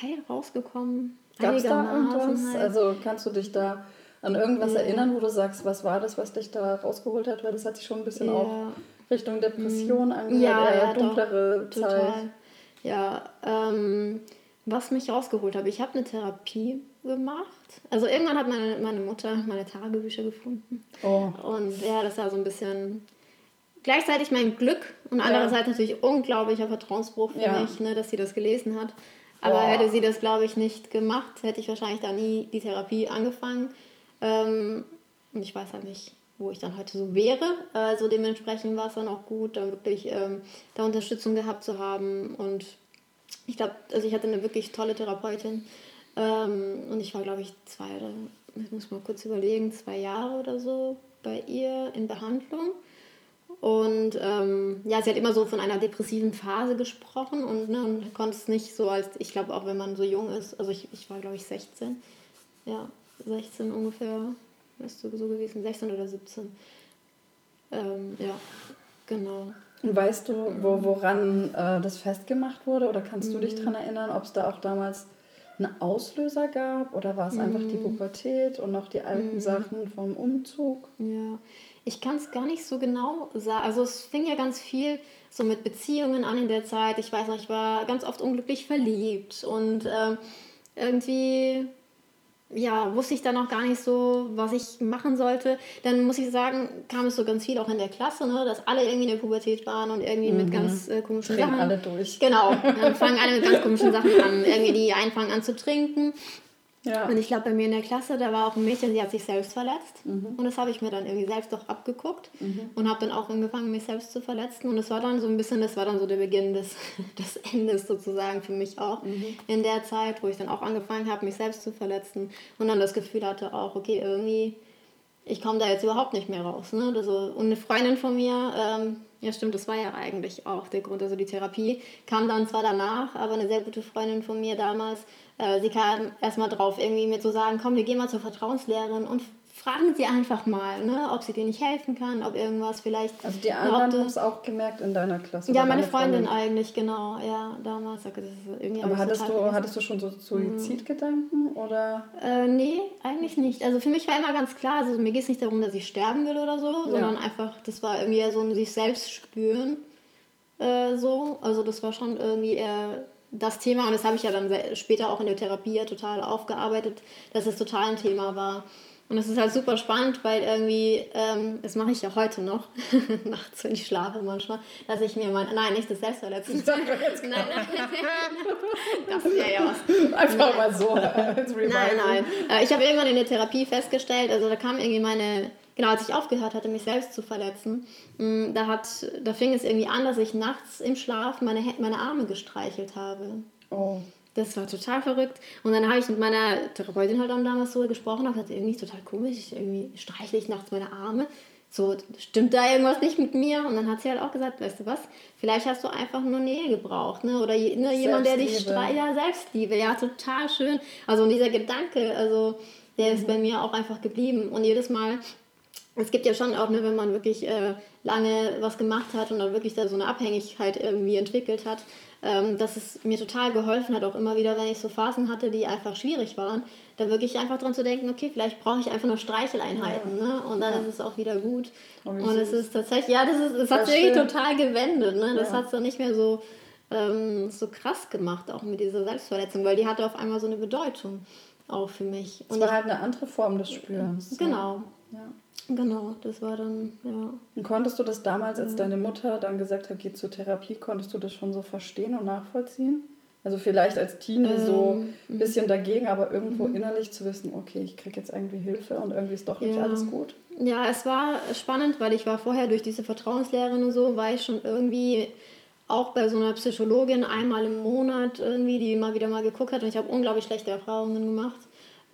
heil rausgekommen. Gab es da irgendwas? Halt. Also kannst du dich da an irgendwas ja. erinnern, wo du sagst, was war das, was dich da rausgeholt hat? Weil das hat sich schon ein bisschen ja. auch Richtung Depression mhm. angehört, ja, ja, dunklere doch, Zeit. Total. Ja, ähm, was mich rausgeholt hat, ich habe eine Therapie gemacht. Also irgendwann hat meine, meine Mutter meine Tagebücher gefunden. Oh. Und ja, das war so ein bisschen gleichzeitig mein Glück und andererseits natürlich unglaublicher Vertrauensbruch für mich, ne, dass sie das gelesen hat. Aber Boah. hätte sie das, glaube ich, nicht gemacht, hätte ich wahrscheinlich da nie die Therapie angefangen. Ähm, und ich weiß halt nicht, wo ich dann heute so wäre. Also dementsprechend war es dann auch gut, da wirklich ähm, da Unterstützung gehabt zu haben. Und Ich glaube, also ich hatte eine wirklich tolle Therapeutin ähm, und ich war, glaube ich, zwei oder, ich muss mal kurz überlegen, zwei Jahre oder so bei ihr in Behandlung. Und ähm, ja, sie hat immer so von einer depressiven Phase gesprochen und, ne, konnte es nicht so als, ich glaube auch wenn man so jung ist, also ich, ich war glaube ich 16, ja, 16 ungefähr, müsste so gewesen, 16 oder 17. Ähm, ja, genau. Und weißt du, wo, woran äh, das festgemacht wurde oder kannst du dich Mhm. daran erinnern, ob es da auch damals einen Auslöser gab oder war es einfach die Pubertät und noch die alten Sachen vom Umzug? Ja, ich kann es gar nicht so genau sagen. Also es fing ja ganz viel so mit Beziehungen an in der Zeit. Ich weiß noch, ich war ganz oft unglücklich verliebt und ähm, irgendwie ja, wusste ich dann auch gar nicht so, was ich machen sollte. Dann muss ich sagen, kam es so ganz viel auch in der Klasse, ne, dass alle irgendwie in der Pubertät waren und irgendwie mit ganz äh, komischen Drehen Sachen. alle durch. Genau, dann fangen alle mit ganz komischen Sachen an. Irgendwie die einen fangen an zu trinken. Ja. Und ich glaube, bei mir in der Klasse, da war auch ein Mädchen, die hat sich selbst verletzt. Mhm. Und das habe ich mir dann irgendwie selbst doch abgeguckt und habe dann auch angefangen, mich selbst zu verletzen. Und das war dann so ein bisschen, das war dann so der Beginn des, des Endes sozusagen für mich auch Mhm. in der Zeit, wo ich dann auch angefangen habe, mich selbst zu verletzen und dann das Gefühl hatte auch, okay, irgendwie, ich komme da jetzt überhaupt nicht mehr raus. Ne? Also, und eine Freundin von mir, ähm, ja stimmt, das war ja eigentlich auch der Grund, also die Therapie kam dann zwar danach, aber eine sehr gute Freundin von mir damals, äh, sie kam erstmal drauf, irgendwie mir zu sagen, komm, wir gehen mal zur Vertrauenslehrerin und fragen sie einfach mal, ne, ob sie dir nicht helfen kann, ob irgendwas vielleicht... Also die anderen haben es auch gemerkt in deiner Klasse. Ja, meine deine Freundin eigentlich, genau, ja, damals. Das ist irgendwie Aber hattest du, hattest du schon so Suizidgedanken oder? Äh, nee, eigentlich nicht. Also für mich war immer ganz klar, also mir geht es nicht darum, dass ich sterben will oder so, sondern einfach, das war irgendwie so ein sich selbst spüren. Äh, so. Also das war schon irgendwie eher das Thema und das habe ich ja dann später auch in der Therapie ja total aufgearbeitet, dass es total ein Thema war. Und das ist halt super spannend, weil irgendwie, ähm, das mache ich ja heute noch, nachts, wenn ich schlafe manchmal, dass ich mir mein, nein, nicht das Selbstverletzen. nein, nein, das wäre ja was. Einfach mal so. Nein, nein. Äh, Ich habe irgendwann in der Therapie festgestellt, also da kam irgendwie meine, genau als ich aufgehört hatte, mich selbst zu verletzen, mh, da, hat, da fing es irgendwie an, dass ich nachts im Schlaf meine, meine Arme gestreichelt habe. Oh. Das war total verrückt. Und dann habe ich mit meiner Therapeutin halt damals so gesprochen und gesagt, irgendwie total komisch, irgendwie streichle ich nachts meine Arme. So, stimmt da irgendwas nicht mit mir? Und dann hat sie halt auch gesagt, weißt du was, vielleicht hast du einfach nur Nähe gebraucht, ne? Oder je- ne, jemand, der dich streichelt. Ja, Selbstliebe, ja, total schön. Also und dieser Gedanke, also der ist bei mir auch einfach geblieben. Und jedes Mal, es gibt ja schon auch, ne, wenn man wirklich äh, lange was gemacht hat und dann wirklich da so eine Abhängigkeit irgendwie entwickelt hat, ähm, dass es mir total geholfen hat, auch immer wieder, wenn ich so Phasen hatte, die einfach schwierig waren, da wirklich einfach dran zu denken, okay, vielleicht brauche ich einfach nur Streicheleinheiten, ne? Und dann ist es auch wieder gut. Oh, wie und es ist tatsächlich, ja, das ist, es hat sich total gewendet, ne? Das Ja. hat es dann nicht mehr so, ähm, so krass gemacht, auch mit dieser Selbstverletzung, weil die hatte auf einmal so eine Bedeutung auch für mich. Es Und war halt eine andere Form des Spürens. genau, Ja. genau, das war dann, ja. Und konntest du das damals, als deine Mutter dann gesagt hat, geh zur Therapie, konntest du das schon so verstehen und nachvollziehen? Also vielleicht als Teenie so Ähm, ein bisschen dagegen, aber irgendwo innerlich zu wissen, okay, ich kriege jetzt irgendwie Hilfe und irgendwie ist doch nicht Ja. alles gut. Ja, es war spannend, weil ich war vorher durch diese Vertrauenslehrerin und so, war ich schon irgendwie auch bei so einer Psychologin einmal im Monat irgendwie, die immer wieder mal geguckt hat und ich habe unglaublich schlechte Erfahrungen gemacht.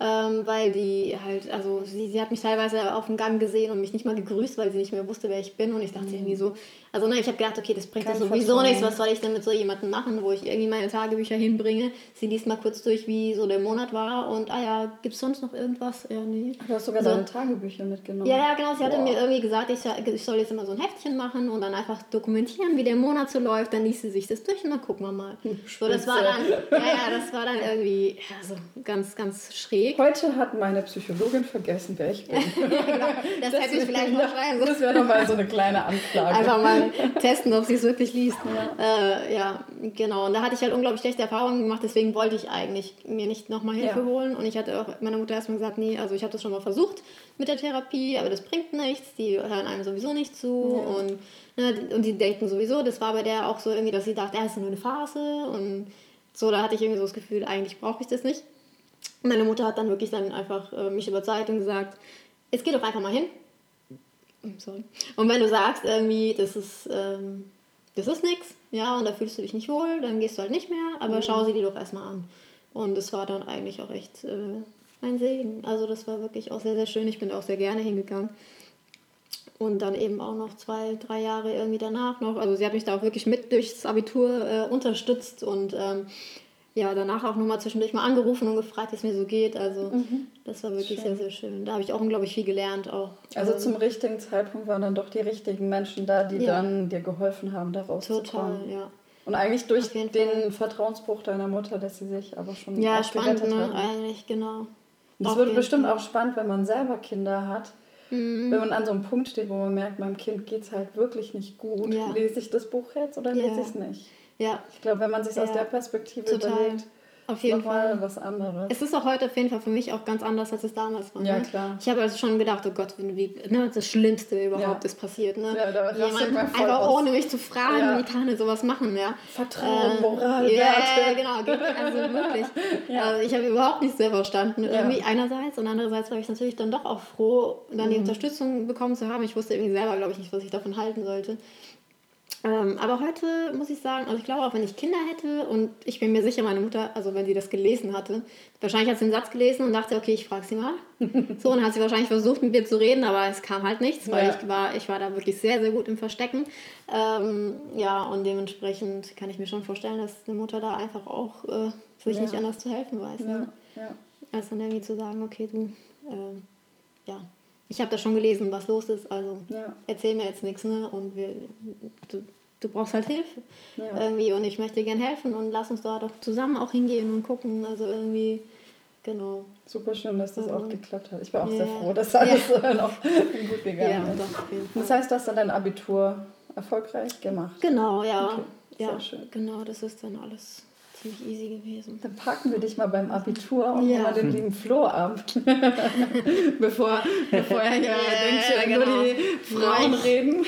Ähm, weil die halt, also sie, sie hat mich teilweise auf dem Gang gesehen und mich nicht mal gegrüßt, weil sie nicht mehr wusste, wer ich bin. Und ich dachte irgendwie so, also ne, ich habe gedacht, okay, das bringt Kein ja sowieso nichts, was soll ich denn mit so jemandem machen, wo ich irgendwie meine Tagebücher hinbringe. Sie liest mal kurz durch, wie so der Monat war und ah ja, gibt es sonst noch irgendwas? Ja, nee. Du hast sogar So. deine Tagebücher mitgenommen. Ja, ja, genau. Sie hatte Boah. mir irgendwie gesagt, ich soll, ich soll jetzt immer so ein Heftchen machen und dann einfach dokumentieren, wie der Monat so läuft. Dann liest sie sich das durch und dann gucken wir mal. So, das war dann, ja, ja, das war dann irgendwie ja, so ganz, ganz schräg. Heute hat meine Psychologin vergessen, wer ich bin. Das, hätte ich vielleicht noch schreiben sollen. Das wäre doch mal so eine kleine Anklage. Einfach mal testen, ob sie es wirklich liest. Ja. Äh, ja, genau. Und da hatte ich halt unglaublich schlechte Erfahrungen gemacht, deswegen wollte ich eigentlich mir nicht nochmal Hilfe Ja. holen. Und ich hatte auch meiner Mutter erstmal gesagt, nee, also ich habe das schon mal versucht mit der Therapie, aber das bringt nichts, die hören einem sowieso nicht zu. Und, ne, und die denken sowieso, das war bei der auch so irgendwie, dass sie dachte, ja, das ist nur eine Phase. Und so, da hatte ich irgendwie so das Gefühl, eigentlich brauche ich das nicht. Und meine Mutter hat dann wirklich dann einfach äh, mich überzeugt und gesagt, jetzt geh doch einfach mal hin. Sorry. Und wenn du sagst irgendwie, das ist, ähm, das ist nichts, ja, und da fühlst du dich nicht wohl, dann gehst du halt nicht mehr, aber mhm. schau sie dir doch erstmal an. Und es war dann eigentlich auch echt äh, ein Segen. Also das war wirklich auch sehr, sehr schön. Ich bin auch sehr gerne hingegangen. Und dann eben auch noch zwei, drei Jahre irgendwie danach noch. Also sie hat mich da auch wirklich mit durchs Abitur äh, unterstützt und ähm, ja, danach auch nochmal zwischendurch mal angerufen und gefragt, wie es mir so geht. Also mhm. das war wirklich schön. sehr, sehr schön. Da habe ich auch unglaublich viel gelernt. Auch. Also ähm, zum richtigen Zeitpunkt waren dann doch die richtigen Menschen da, die ja. dann dir geholfen haben, daraus Total, zu kommen. Total, ja. Und eigentlich durch den Fall. Vertrauensbruch deiner Mutter, dass sie sich aber schon ja, spannend, ne? hat. eigentlich, genau. Das wird bestimmt Fall. auch spannend, wenn man selber Kinder hat. Mhm. Wenn man an so einem Punkt steht, wo man merkt, meinem Kind geht es halt wirklich nicht gut. Ja. Lese ich das Buch jetzt oder ja. lese ich es nicht? Ja. Ich glaube, wenn man sich ja. aus der Perspektive Total. überlegt, auf jeden Fall. was anderes. Es ist auch heute auf jeden Fall für mich auch ganz anders, als es damals war. Ja, ne? klar. Ich habe also schon gedacht, oh Gott, wie, ne, das Schlimmste überhaupt ja. ist passiert. Ne? Ja, da Jemand einfach aus. ohne mich zu fragen, ja. wie kann er sowas machen, ja. Vertrauen, äh, Moral, Ja, Werte. genau. Also wirklich. ja. also ich habe überhaupt nichts selber verstanden. Irgendwie einerseits und andererseits war ich natürlich dann doch auch froh, dann die mhm. Unterstützung bekommen zu haben. Ich wusste irgendwie selber, glaube ich, nicht, was ich davon halten sollte. Ähm, aber heute muss ich sagen, also ich glaube auch, wenn ich Kinder hätte und ich bin mir sicher, meine Mutter, also wenn sie das gelesen hatte, wahrscheinlich hat sie den Satz gelesen und dachte, okay, ich frage sie mal. so, und dann hat sie wahrscheinlich versucht, mit mir zu reden, aber es kam halt nichts, weil ja. ich, war, ich war da wirklich sehr, sehr gut im Verstecken. Ähm, ja, und dementsprechend kann ich mir schon vorstellen, dass eine Mutter da einfach auch äh, sich ja. nicht anders zu helfen weiß. Ne? Ja. Als dann irgendwie zu sagen, okay, du, äh, ja, ich habe da schon gelesen, was los ist, also ja. erzähl mir jetzt nichts, ne? Und wir, du, du brauchst halt Hilfe ja. irgendwie und ich möchte dir gerne helfen und lass uns da doch zusammen auch hingehen und gucken, also irgendwie, genau. Super schön, dass das auch geklappt hat. Ich war auch yeah. sehr froh, dass alles ja. noch gut gegangen ist. Doch, das heißt, du hast dann dein Abitur erfolgreich gemacht? Genau, ja. Okay. Ja, schön. genau, das ist dann alles ziemlich easy gewesen. Dann packen wir dich mal beim Abitur und ja. mal den lieben Flo ab. bevor, bevor er hier ja, denkt, ja, genau. nur die Frauen reden.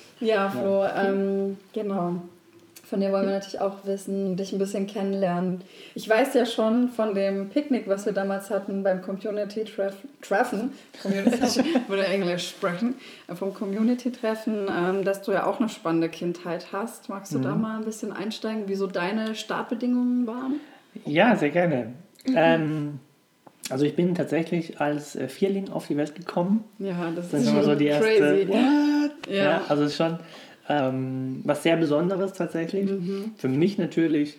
ja, Flo, ähm, genau. Von dir wollen wir natürlich auch wissen, dich ein bisschen kennenlernen. Ich weiß ja schon von dem Picknick, was wir damals hatten beim Community Treffen, Community, würde Englisch sprechen, äh, vom Community Treffen, ähm, dass du ja auch eine spannende Kindheit hast. Magst du mhm. da mal ein bisschen einsteigen, wieso deine Startbedingungen waren? Ja, sehr gerne. Mhm. Ähm, also ich bin tatsächlich als äh, Vierling auf die Welt gekommen. Ja, das, das ist schon so die erste. Crazy. What? Ja. ja, also schon ähm, was sehr Besonderes tatsächlich. Mhm. Für mich natürlich,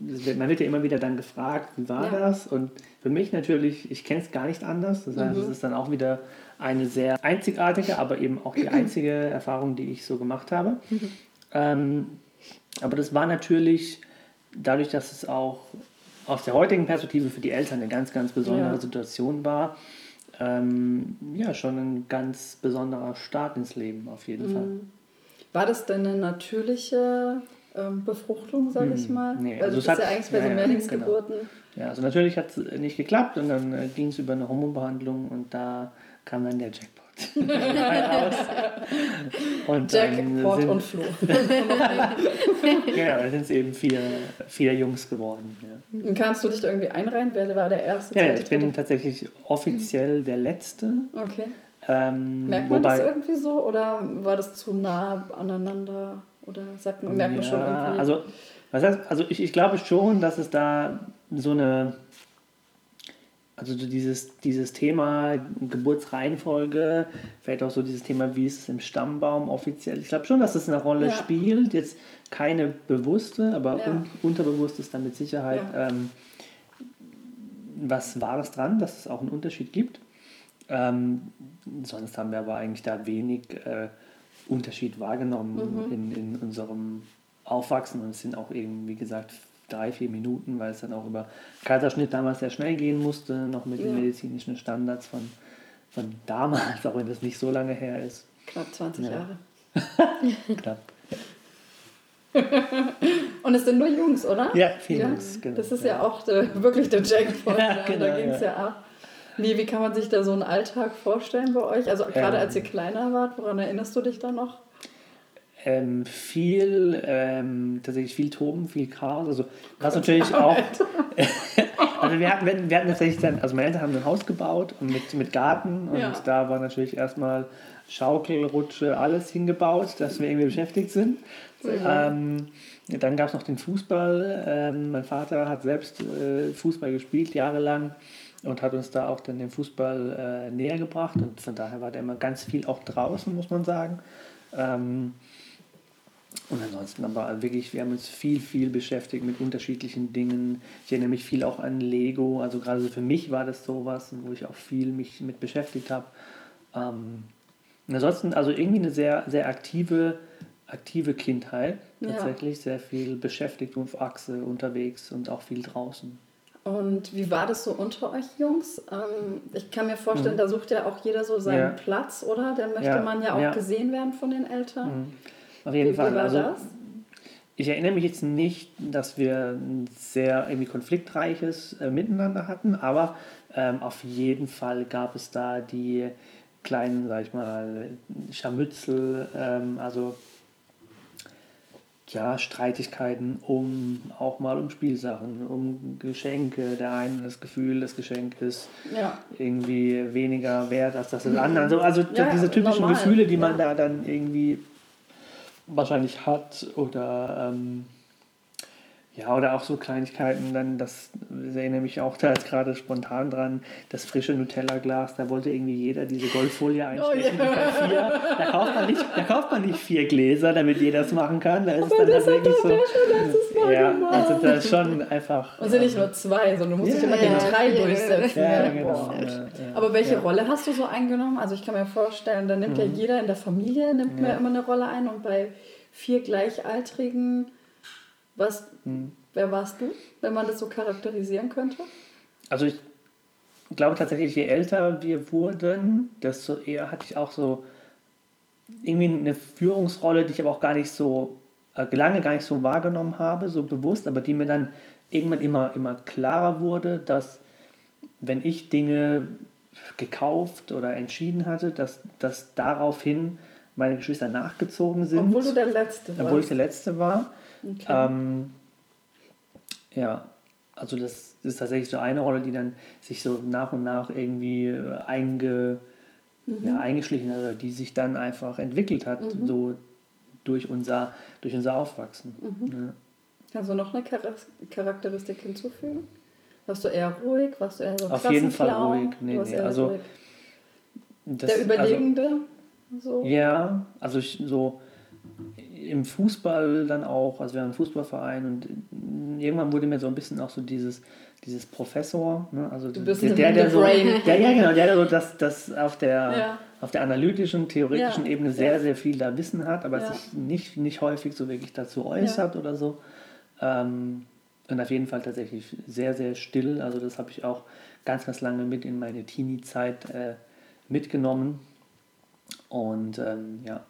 man wird ja immer wieder dann gefragt, wie war ja. das? Und für mich natürlich, ich kenne es gar nicht anders. Das heißt, mhm. es ist dann auch wieder eine sehr einzigartige, aber eben auch die einzige Erfahrung, die ich so gemacht habe. Mhm. Ähm, aber das war natürlich dadurch, dass es auch aus der heutigen Perspektive für die Eltern eine ganz, ganz besondere ja. Situation war, ähm, ja, schon ein ganz besonderer Start ins Leben auf jeden mhm. Fall. War das denn eine natürliche ähm, Befruchtung, sage ich hm, mal? Nee, also, also das ist hat, ja eigentlich bei ja, so Mehrlingsgeburten. Genau. Ja, also natürlich hat es nicht geklappt und dann äh, ging es über eine Hormonbehandlung und da kam dann der Jackpot. und Jackpot sind, und Flo. genau, dann sind es eben vier, vier Jungs geworden. Ja. Und kannst du dich da irgendwie einreihen? Wer war der erste? Ja, ich bin tatsächlich offiziell der Letzte. Okay. Ähm, Merkt man wobei, das irgendwie so oder war das zu nah aneinander? Oder sagt man, merkt man schon irgendwie? Also, was heißt, also ich, ich glaube schon, dass es da so eine, also dieses, dieses Thema Geburtsreihenfolge, vielleicht auch so dieses Thema, wie ist es im Stammbaum offiziell. Ich glaube schon, dass es eine Rolle ja. spielt. Jetzt keine bewusste, aber ja. un, unterbewusst ist dann mit Sicherheit ja. ähm, was Wahres dran, dass es auch einen Unterschied gibt. Ähm, sonst haben wir aber eigentlich da wenig äh, Unterschied wahrgenommen mhm. in, in unserem Aufwachsen und es sind auch eben, wie gesagt, drei, vier Minuten, weil es dann auch über Kaiserschnitt damals sehr schnell gehen musste, noch mit ja. den medizinischen Standards von, von damals, auch wenn das nicht so lange her ist. Knapp 20 ja. Jahre. Knapp. Und es sind nur Jungs, oder? Ja, viele ja? Jungs, genau. Das ist ja, auch der, wirklich der Jackpot. Ja, genau, da ging es ja. ab. Wie, wie kann man sich da so einen Alltag vorstellen bei euch? Also gerade ähm, als ihr kleiner wart, woran erinnerst du dich da noch? Ähm, viel, ähm, tatsächlich viel Toben, viel Chaos. Also was natürlich auch. also wir hatten, wir hatten tatsächlich dann, also meine Eltern haben ein Haus gebaut mit, mit Garten und ja. da war natürlich erstmal Schaukel, Rutsche, alles hingebaut, dass wir irgendwie beschäftigt sind. Ähm, dann gab es noch den Fußball. Ähm, mein Vater hat selbst äh, Fußball gespielt, jahrelang und hat uns da auch dann den Fußball äh, näher gebracht und von daher war der immer ganz viel auch draußen, muss man sagen. Ähm, und ansonsten aber wirklich, wir haben uns viel, viel beschäftigt mit unterschiedlichen Dingen. Ich erinnere mich viel auch an Lego. Also gerade so für mich war das sowas, wo ich auch viel mich mit beschäftigt habe. Ähm, ansonsten, also irgendwie eine sehr, sehr aktive, aktive Kindheit. Tatsächlich ja. sehr viel beschäftigt auf Achse unterwegs und auch viel draußen. Und wie war das so unter euch Jungs? Ähm, ich kann mir vorstellen, mhm. da sucht ja auch jeder so seinen ja. Platz, oder? Da möchte ja. man ja auch gesehen werden von den Eltern. Mhm. Auf jeden wie, Fall. Wie war also, das? Ich erinnere mich jetzt nicht, dass wir ein sehr irgendwie konfliktreiches äh, Miteinander hatten, aber ähm, auf jeden Fall gab es da die kleinen, sag ich mal, Scharmützel, ähm, also ja, Streitigkeiten um auch mal um Spielsachen, um Geschenke. Der eine hat das Gefühl, das Geschenk ist ja. irgendwie weniger wert als das des anderen. Also, also ja, diese typischen normal. Gefühle, die man da dann irgendwie wahrscheinlich hat oder ähm, ja, oder auch so Kleinigkeiten, dann, das erinnere mich auch da jetzt gerade spontan dran, das frische Nutella-Glas, da wollte irgendwie jeder diese Goldfolie einstecken. Oh, yeah. vier, da, kauft man nicht, da kauft man nicht vier Gläser, damit jeder es machen kann. Da ist Aber dann das halt wirklich so. Schon ja, gemacht. also das ist schon einfach. Und sind nicht nur zwei, sondern du musst dich immer gegen drei durchsetzen. Ja, genau. Aber welche Rolle hast du so eingenommen? Also ich kann mir vorstellen, da nimmt mhm. ja jeder in der Familie nimmt ja. immer eine Rolle ein und bei vier Gleichaltrigen was, hm. Wer warst du, wenn man das so charakterisieren könnte? Also ich glaube tatsächlich, je älter wir wurden, desto eher hatte ich auch so irgendwie eine Führungsrolle, die ich aber auch gar nicht so äh, lange gar nicht so wahrgenommen habe, so bewusst, aber die mir dann irgendwann immer, immer klarer wurde, dass wenn ich Dinge gekauft oder entschieden hatte, dass, dass daraufhin meine Geschwister nachgezogen sind. Obwohl du der Letzte warst. Obwohl ich der Letzte war. Okay. Ähm, ja, also das ist tatsächlich so eine Rolle, die dann sich so nach und nach irgendwie äh, einge, mhm. ja, eingeschlichen hat, oder die sich dann einfach entwickelt hat, mhm. so durch unser, durch unser Aufwachsen. Mhm. Ja. Kannst du noch eine Charakteristik hinzufügen? Warst du eher ruhig? Warst du eher so Auf jeden Fall ruhig. Nee, nee. Also, das, Der Überlegende? Also, so. Ja, also ich, so im Fußball dann auch, also wir haben einen Fußballverein und irgendwann wurde mir so ein bisschen auch so dieses, dieses Professor, ne? also der, der, der so, der, ja genau, der, der so das, das auf der ja. auf der analytischen, theoretischen ja. Ebene sehr, sehr viel da Wissen hat, aber ja. sich nicht, nicht häufig so wirklich dazu äußert oder so. Ähm, und auf jeden Fall tatsächlich sehr, sehr still. Also das habe ich auch ganz, ganz lange mit in meine Teenie-Zeit äh, mitgenommen. Und ähm, ja,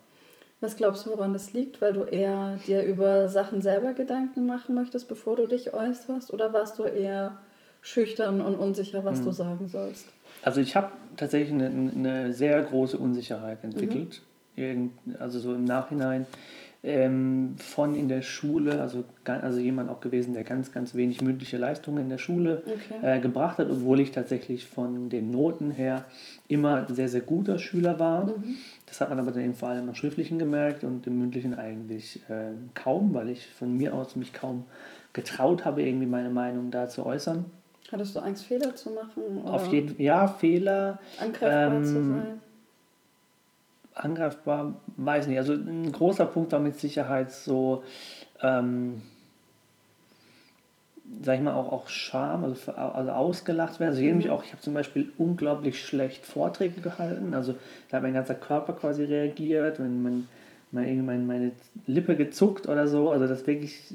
was glaubst du, woran das liegt? Weil du eher dir über Sachen selber Gedanken machen möchtest, bevor du dich äußerst? Oder warst du eher schüchtern und unsicher, was mhm. du sagen sollst? Also ich habe tatsächlich eine, eine, sehr große Unsicherheit entwickelt. Mhm. Also so im Nachhinein ähm, von in der Schule, also, also jemand auch gewesen, der ganz, ganz wenig mündliche Leistungen in der Schule okay. äh, gebracht hat, obwohl ich tatsächlich von den Noten her immer sehr, sehr guter Schüler war. Mhm. Das hat man aber dann eben vor allem im Schriftlichen gemerkt und im mündlichen eigentlich äh, kaum, weil ich von mir aus mich kaum getraut habe, irgendwie meine Meinung da zu äußern. Hattest du Angst, Fehler zu machen? Oder? Auf jeden Ja, Fehler. Angreifbar ähm, zu sein angreifbar, weiß nicht. Also ein großer Punkt war mit Sicherheit so, ähm, sag ich mal, auch, auch Scham, also, also ausgelacht werden. Also ich, mhm. auch, ich habe zum Beispiel unglaublich schlecht Vorträge gehalten. Also da hat mein ganzer Körper quasi reagiert, wenn man mein, meine Lippe gezuckt oder so. Also dass wirklich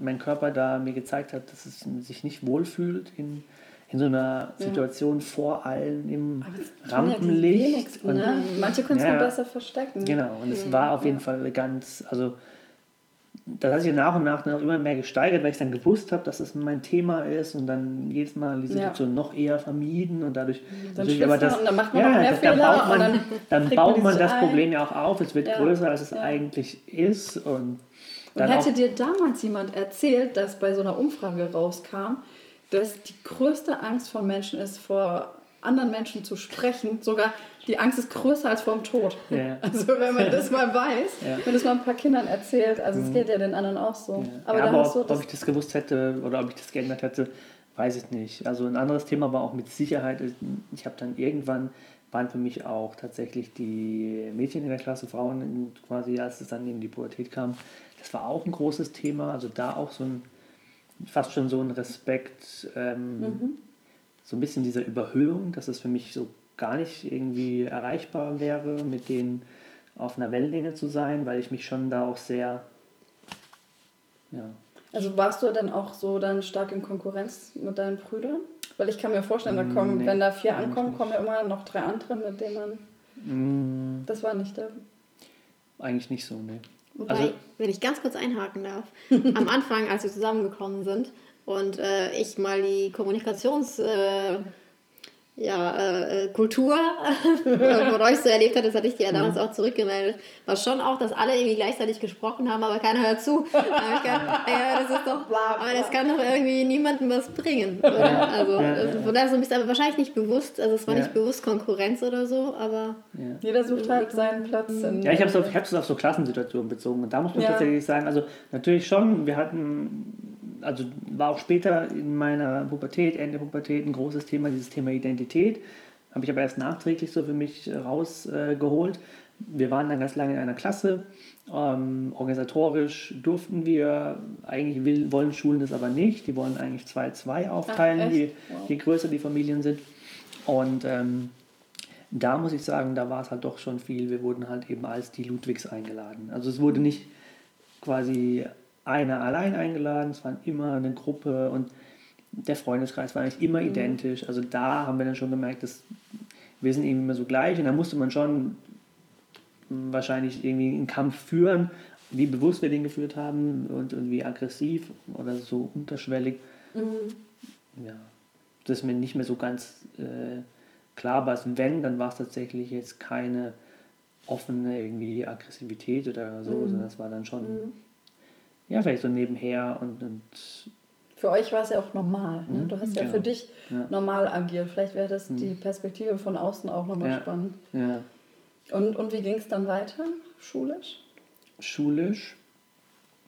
mein Körper da mir gezeigt hat, dass es sich nicht wohlfühlt in in so einer Situation ja. vor allen im Rampenlicht. Ja ne? Manche können es ja, besser verstecken. Genau, und es mhm. war auf jeden Fall ganz, also das hat sich nach und nach noch immer mehr gesteigert, weil ich dann gewusst habe, dass das mein Thema ist und dann jedes Mal die Situation ja. noch eher vermieden und dadurch dann natürlich aber das, dann macht man ja, mehr das, Fehler dann baut man, dann, dann baut man das ein. Problem ja auch auf, es wird ja. größer als es ja. eigentlich ist und und hätte dir damals jemand erzählt, dass bei so einer Umfrage rauskam, dass die größte Angst von Menschen ist, vor anderen Menschen zu sprechen, sogar die Angst ist größer als vorm Tod. Ja. Also wenn man das mal weiß, ja. wenn das mal ein paar Kindern erzählt, also es mhm. geht ja den anderen auch so. Aber, ja, aber ob, ob ich das gewusst hätte oder ob ich das geändert hätte, weiß ich nicht. Also ein anderes Thema war auch mit Sicherheit. Ich habe dann irgendwann waren für mich auch tatsächlich die Mädchen in der Klasse, Frauen quasi, als es dann in die Pubertät kam. Das war auch ein großes Thema. Also da auch so ein fast schon so ein Respekt, ähm, mhm. so ein bisschen dieser Überhöhung, dass es für mich so gar nicht irgendwie erreichbar wäre, mit denen auf einer Wellenlänge zu sein, weil ich mich schon da auch sehr, ja. Also warst du dann auch so dann stark in Konkurrenz mit deinen Brüdern? Weil ich kann mir vorstellen, da kommen, nee, wenn da vier ankommen, kommen ja immer noch drei andere, mit denen man. Mm. Das war nicht der. Eigentlich nicht so, ne. Wobei, also, wenn ich ganz kurz einhaken darf, am Anfang, als wir zusammengekommen sind und äh, ich mal die Kommunikations... Äh, ja, äh, Kultur von euch so erlebt hat, das hatte ich dir ja damals auch zurückgemeldet, war schon auch, dass alle irgendwie gleichzeitig gesprochen haben, aber keiner hört zu. Da ich gedacht, ja, das ist doch, aber das kann doch irgendwie niemandem was bringen. Oder? Also, von daher so ein bisschen, aber wahrscheinlich nicht bewusst, also es war nicht bewusst Konkurrenz oder so, aber. Jeder sucht halt seinen Platz. In ja, ich habe es auf, auf so Klassensituationen bezogen und da muss man tatsächlich sagen, also natürlich schon, wir hatten also war auch später in meiner Pubertät, Ende der Pubertät, ein großes Thema, dieses Thema Identität. Habe ich aber erst nachträglich so für mich rausgeholt. Äh, wir waren dann ganz lange in einer Klasse. Ähm, organisatorisch durften wir, eigentlich will, wollen Schulen das aber nicht. Die wollen eigentlich 2-2 aufteilen, Ach, je, wow. je, größer die Familien sind. Und ähm, da muss ich sagen, da war es halt doch schon viel. Wir wurden halt eben als die Ludwigs eingeladen. Also es wurde nicht quasi einer allein eingeladen, es waren immer eine Gruppe und der Freundeskreis war eigentlich immer mhm. identisch. Also da haben wir dann schon gemerkt, dass wir sind irgendwie immer so gleich und da musste man schon wahrscheinlich irgendwie einen Kampf führen, wie bewusst wir den geführt haben und, und wie aggressiv oder so unterschwellig. Mhm. Ja, das ist mir nicht mehr so ganz äh, klar war. Wenn, dann war es tatsächlich jetzt keine offene irgendwie Aggressivität oder so, mhm. sondern das war dann schon mhm ja, vielleicht so nebenher und, und für euch war es ja auch normal. Ne? Mhm, du hast ja, ja für dich ja. normal agiert. Vielleicht wäre das mhm. die Perspektive von außen auch nochmal ja. spannend. Ja. Und, und wie ging es dann weiter, schulisch? Schulisch?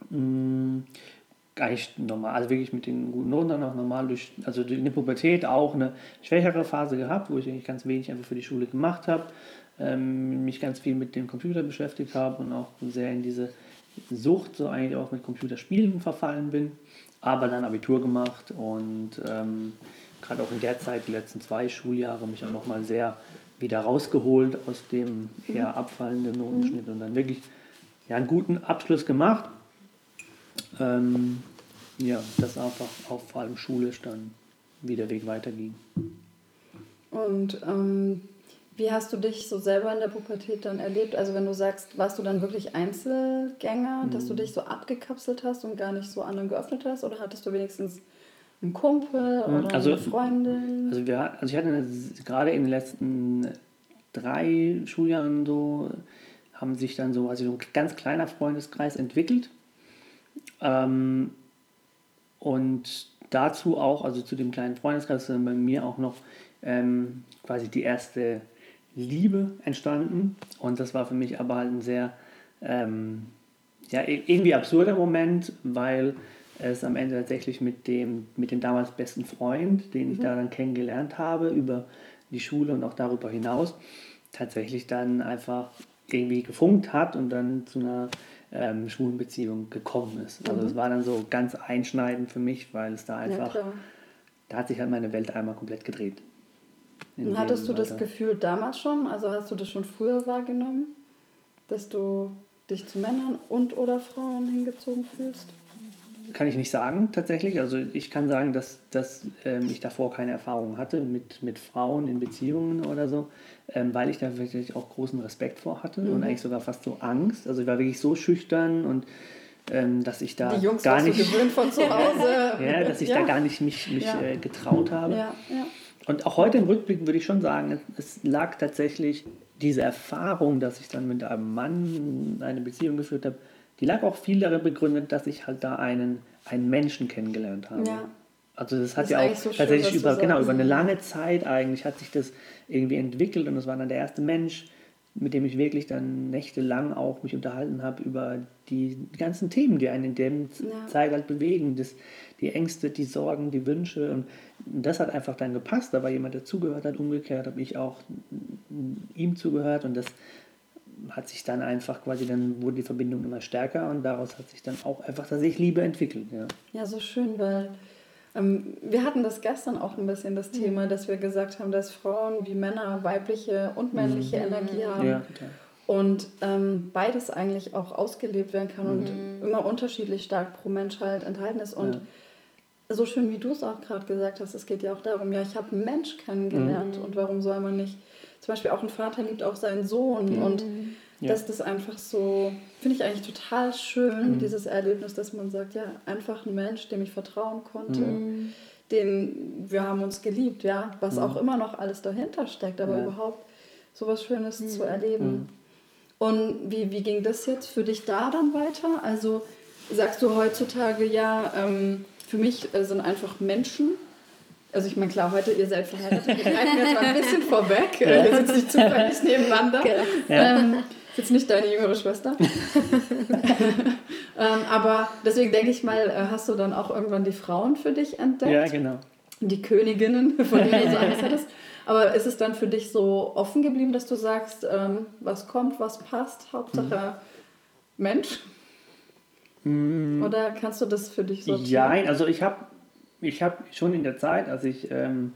Mh, hm, eigentlich normal, also wirklich mit den guten Noten dann auch normal durch, also in der Pubertät auch eine schwächere Phase gehabt, wo ich eigentlich ganz wenig einfach für die Schule gemacht habe, ähm, mich ganz viel mit dem Computer beschäftigt habe und auch sehr in diese Sucht so eigentlich auch mit Computerspielen verfallen bin, aber dann Abitur gemacht und ähm, gerade auch in der Zeit, die letzten zwei Schuljahre, mich auch nochmal sehr wieder rausgeholt aus dem eher mhm. abfallenden Notenschnitt und dann wirklich ja, einen guten Abschluss gemacht. Ähm, ja, das einfach auch vor allem schulisch dann wie der Weg weiterging. Und ähm, wie hast du dich so selber in der Pubertät dann erlebt? Also wenn du sagst, warst du dann wirklich Einzelgänger, mhm. dass du mhm. dich so abgekapselt hast und gar nicht so anderen geöffnet hast? Oder hattest du wenigstens einen Kumpel mhm. oder also, eine Freundin? Also, wir, also ich hatte gerade in den letzten drei Schuljahren so, haben sich dann so, also so ein ganz kleiner Freundeskreis entwickelt. Ähm, und dazu auch, also zu dem kleinen Freundeskreis, bei mir auch noch ähm, quasi die erste Liebe entstanden. Und das war für mich aber halt ein sehr, ähm, ja, irgendwie absurder Moment, weil es am Ende tatsächlich mit dem, mit dem damals besten Freund, den ich mhm. da dann kennengelernt habe, über die Schule und auch darüber hinaus, tatsächlich dann einfach irgendwie gefunkt hat und dann zu einer ähm, schwulen Beziehung gekommen ist. Also es mhm. war dann so ganz einschneidend für mich, weil es da einfach, da hat sich halt meine Welt einmal komplett gedreht. Und hattest du das Gefühl damals schon, also hast du das schon früher wahrgenommen, dass du dich zu Männern und oder Frauen hingezogen fühlst? Kann ich nicht sagen, tatsächlich. Also ich kann sagen, dass, dass ähm, ich davor keine Erfahrung hatte mit, mit Frauen in Beziehungen oder so, ähm, weil ich da wirklich auch großen Respekt vor hatte mhm. und eigentlich sogar fast so Angst. Also ich war wirklich so schüchtern und ähm, dass ich da gar nicht gewöhnt von zu Hause. ja, dass ich ja. da gar nicht mich, mich ja. äh, getraut habe. Ja. Und auch heute im Rückblick würde ich schon sagen, es lag tatsächlich diese Erfahrung, dass ich dann mit einem Mann eine Beziehung geführt habe, die lag auch viel darin begründet, dass ich halt da einen, einen Menschen kennengelernt habe. Ja. Also das hat das ja auch so tatsächlich schön, über, genau, über eine lange Zeit eigentlich hat sich das irgendwie entwickelt und das war dann der erste Mensch, mit dem ich wirklich dann nächtelang auch mich unterhalten habe über die, ganzen Themen, die einen in der ja. Zeit halt bewegen. Das, die Ängste, die Sorgen, die Wünsche. Und das hat einfach dann gepasst. Da war jemand, der zugehört hat. Umgekehrt habe ich auch ihm zugehört. Und das hat sich dann einfach quasi, dann wurde die Verbindung immer stärker. Und daraus hat sich dann auch einfach tatsächlich Liebe entwickelt. Ja, ja so schön, weil wir hatten das gestern auch ein bisschen das Thema, mhm. dass wir gesagt haben, dass Frauen wie Männer weibliche und männliche mhm. Energie haben. Ja, und ähm, beides eigentlich auch ausgelebt werden kann mhm. und immer unterschiedlich stark pro Mensch halt enthalten ist. Und ja. so schön wie du es auch gerade gesagt hast, es geht ja auch darum, ja, ich habe einen Mensch kennengelernt mhm. und warum soll man nicht, zum Beispiel auch ein Vater liebt auch seinen Sohn mhm. und ja. dass das einfach so, finde ich eigentlich total schön, mhm. dieses Erlebnis, dass man sagt, ja, einfach ein Mensch, dem ich vertrauen konnte, mhm. den wir haben uns geliebt, ja, was mhm. auch immer noch alles dahinter steckt, aber ja. überhaupt sowas Schönes zu mhm. erleben. Mhm. Und wie, wie ging das jetzt für dich da dann weiter? Also sagst du heutzutage, ja, ähm, für mich äh, sind einfach Menschen also ich meine, klar, heute ihr seid verheiratet, wir greifen jetzt mal ein bisschen vorweg. Ja. Wir sitzen nicht zufällig nebeneinander. Genau. Ja. Ähm, ist jetzt nicht deine jüngere Schwester. ähm, aber deswegen denke ich mal, äh, hast du dann auch irgendwann die Frauen für dich entdeckt? Ja, genau. Die Königinnen, von denen du so Angst hattest. Aber ist es dann für dich so offen geblieben, dass du sagst, ähm, was kommt, was passt, Hauptsache mhm. Mensch? Mhm. Oder kannst du das für dich so? Ja, also ich habe ich habe schon in der Zeit, als ich ähm,